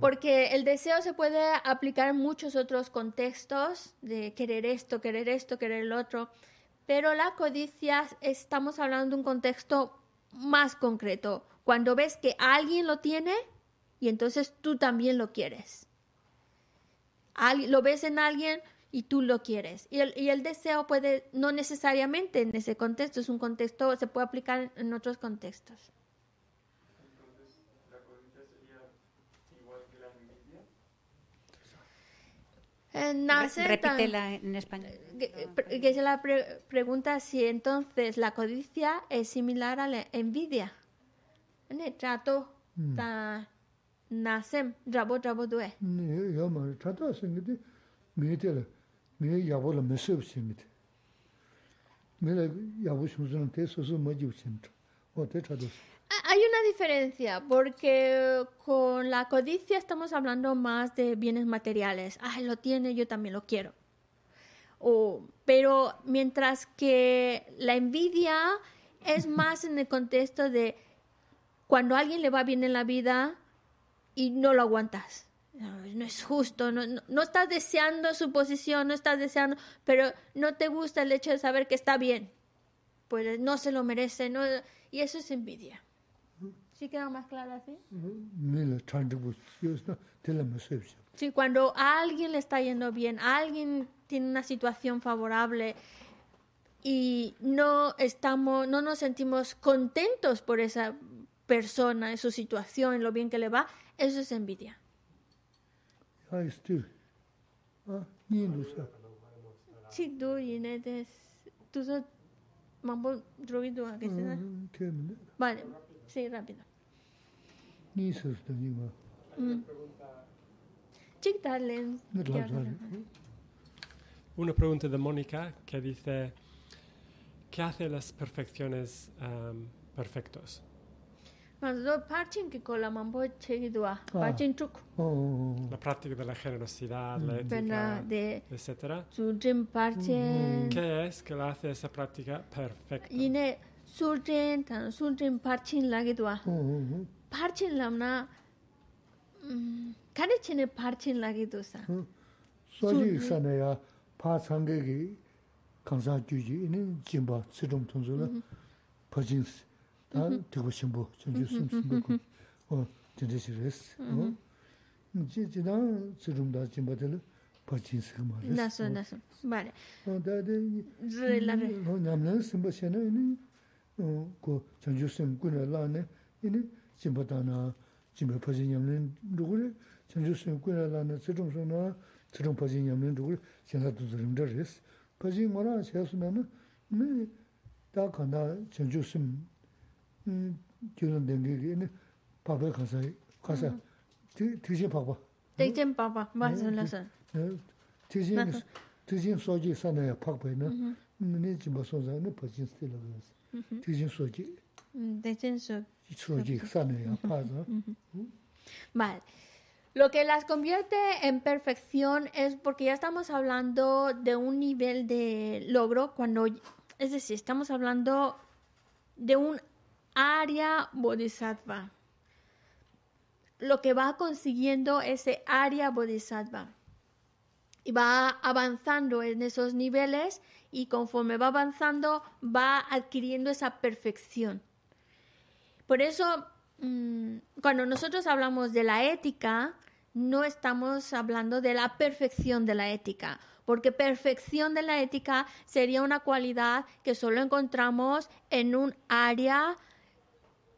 Porque el deseo se puede aplicar en muchos otros contextos, de querer esto, querer esto, querer el otro, pero la codicia estamos hablando de un contexto más concreto, cuando ves que alguien lo tiene y entonces tú también lo quieres. Lo ves en alguien, y tú lo quieres. Y el, y el deseo puede, no necesariamente en ese contexto, es un contexto, se puede aplicar en otros contextos. Eh, nace tan- Repítela en español. que, que se la pre- pregunta si entonces la codicia es similar a la envidia. Ne trato ta nasem rabo rabo due. 네, mē yāpa la mē sēp sēmīt. Mē la yāpa shūsūna tē sōsū mā jīv. O tē chādōs. Hay una diferencia, porque con la codicia estamos hablando más de bienes materiales. Ah, lo tiene, yo también lo quiero. O, pero mientras que la envidia es más en el contexto de cuando a alguien le va bien en la vida y no lo aguantas no, es justo, no, no, estás deseando su posición, no estás deseando, pero no te gusta el hecho de saber que está bien. Pues no se lo merece, no, y eso es envidia. ¿Sí queda más claro así? Sí, cuando a alguien le está yendo bien, a alguien tiene una situación favorable y no estamos, no nos sentimos contentos por esa persona, su situación, lo bien que le va, eso es envidia. Aistu. Nindusa. Chik do yine de tuza mambo drogi do ake sena. Kemine. Vale, sí, rápido. Ni susto ni ma. Chik talen. Una pregunta de Mónica que dice, ¿qué hace las perfecciones um, perfectos? Mazdo parchen que con la mambo chegidua, ah. parchen chuk. Oh. La práctica de la generosidad, la mm. ética, de, etcétera. Surgen parchen. Mm. ¿Qué es que la hace esa práctica perfecta? Yine surgen tan surgen parchen lagidua. Mm, parchen lamna kare chene parchen lagidosa. Soji sana ya pa sangge gi kansa juji ini jimba sidum tunzula mm-hmm. parchen. 파상계기 강사 주지 있는 진바 수동 통솔 퍼진스 다 되고 싶어 전주 숨숨고 어 진짜시레스 어 이제 지나 수동다 진바들 퍼진스 말이야 나서 나서. Vale. 어 다들 Relare. 어 남는 심바세는 어그 전주 숨군에 라네 이니 진바다나 진바 퍼진 양는 누구를 전주 숨군에 라네 수동소나 수동 퍼진 양는 누구를 생각도 들은데스 퍼진 거나 세수면은 네다 간다 전주 숨 gyulan dengi ini pabay khasa, khasa, tijin paba. Tijin paba, mazin lasa. Tijin, tijin soji sanaya pakbay na, nini jimba sonza, nini pachin stila gayas. Tijin soji. Tijin soji. Soji sanaya paza. Vale. Lo que las convierte en perfección es porque ya estamos hablando de un nivel de logro cuando, es decir, estamos hablando de un área bodhisattva. Lo que va consiguiendo ese área bodhisattva. Y va avanzando en esos niveles y conforme va avanzando va adquiriendo esa perfección. Por eso, mm, cuando nosotros hablamos de la ética, no estamos hablando de la perfección de la ética, porque perfección de la ética sería una cualidad que solo encontramos en un área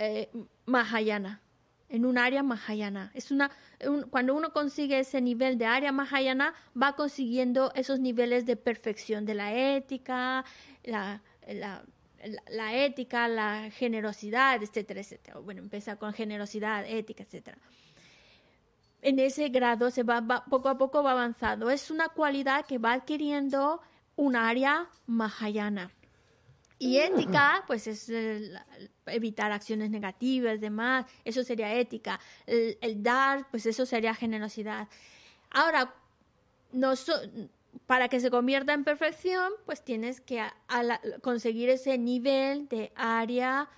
eh, mahayana, en un área mahayana. Es una, un- cuando uno consigue ese nivel de área mahayana, va consiguiendo esos niveles de perfección de la ética, la, la- ética, la generosidad, etcétera, etcétera. Bueno, empieza con generosidad, ética, etcétera. En ese grado se va, poco a poco va avanzando. Es una cualidad que va adquiriendo un área mahayana. Y ética, pues es eh, la- evitar acciones negativas, demás, eso sería ética. El, dar, pues eso sería generosidad. Ahora, noso- para que se convierta en perfección, pues tienes que conseguir ese nivel de área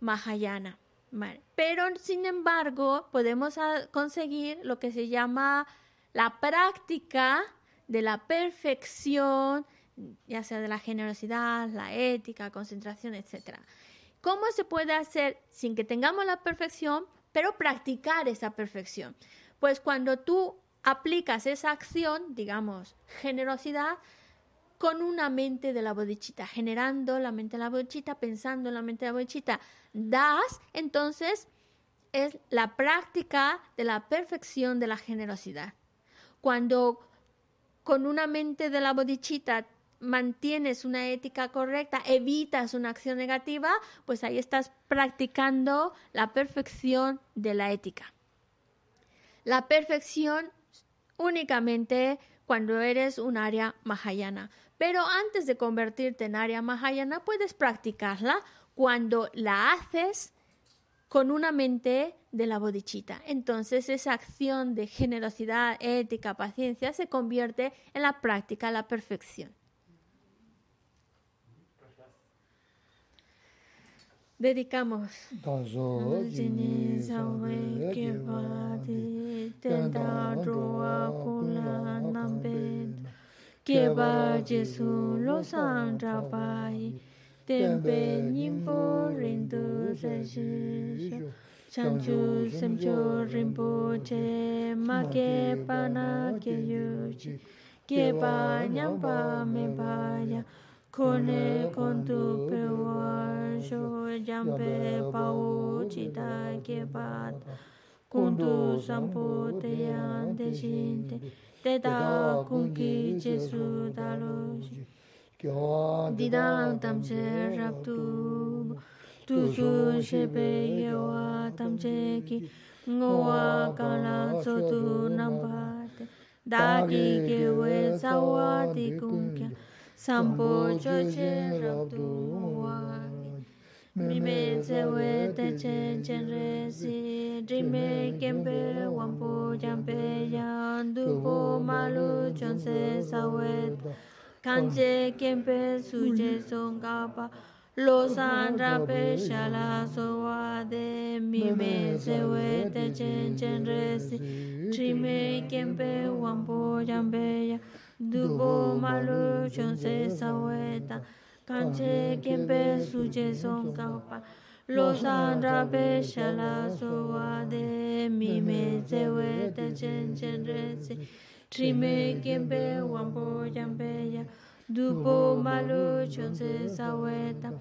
mahayana. Vale. Pero, sin embargo, podemos conseguir lo que se llama la práctica de la perfección, ya sea de la generosidad, la ética, concentración, etc. ¿Cómo se puede hacer sin que tengamos la perfección, pero practicar esa perfección? Pues cuando tú aplicas esa acción, digamos, generosidad, con una mente de la bodichita, generando la mente de la bodichita, pensando en la mente de la bodichita, das, entonces es la práctica de la perfección de la generosidad. Cuando con una mente de la bodichita mantienes una ética correcta, evitas una acción negativa, pues ahí estás practicando la perfección de la ética. La perfección únicamente cuando eres un área mahayana. Pero antes de convertirte en área mahayana, puedes practicarla cuando la haces con una mente de la bodichita. Entonces esa acción de generosidad, ética, paciencia se convierte en la práctica, la perfección. Dedicamos. Tanzo jini sangwe kebadi tenda rua kula nambe. keba jesu lo sang drapai tembe nimpo rindu seshisho chanchu semcho rinpo che ma ke pana ke yuchi keba nyampa me baya kone kontu pewa sho jampe pao chita ke pat kundu sampo te yan de shinte te da kunki jesu dalo tam che rap tu tu. su shepe yewa tamche ki. ngowa kala zotu namba te. da ki ke we sawa di kunki sampo choche rabdu wa mime zewe teche chenre si drime kempe wampo jampe yan dupo malu chonse sawet kanje kempe suje songapa lo san rape shala sowa de mime zewe teche chenre si drime kempe wampo jampe yan dubo malu chonse saweta kanche kempe suje son kapa losan rabe shalaso wa de mi me zeweta chen chen rezi trime kempe wampo jambe ya dubo malu chonse saweta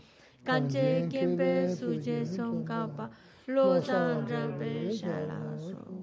kanche kempe suje son kapa lo sandra pe shala soa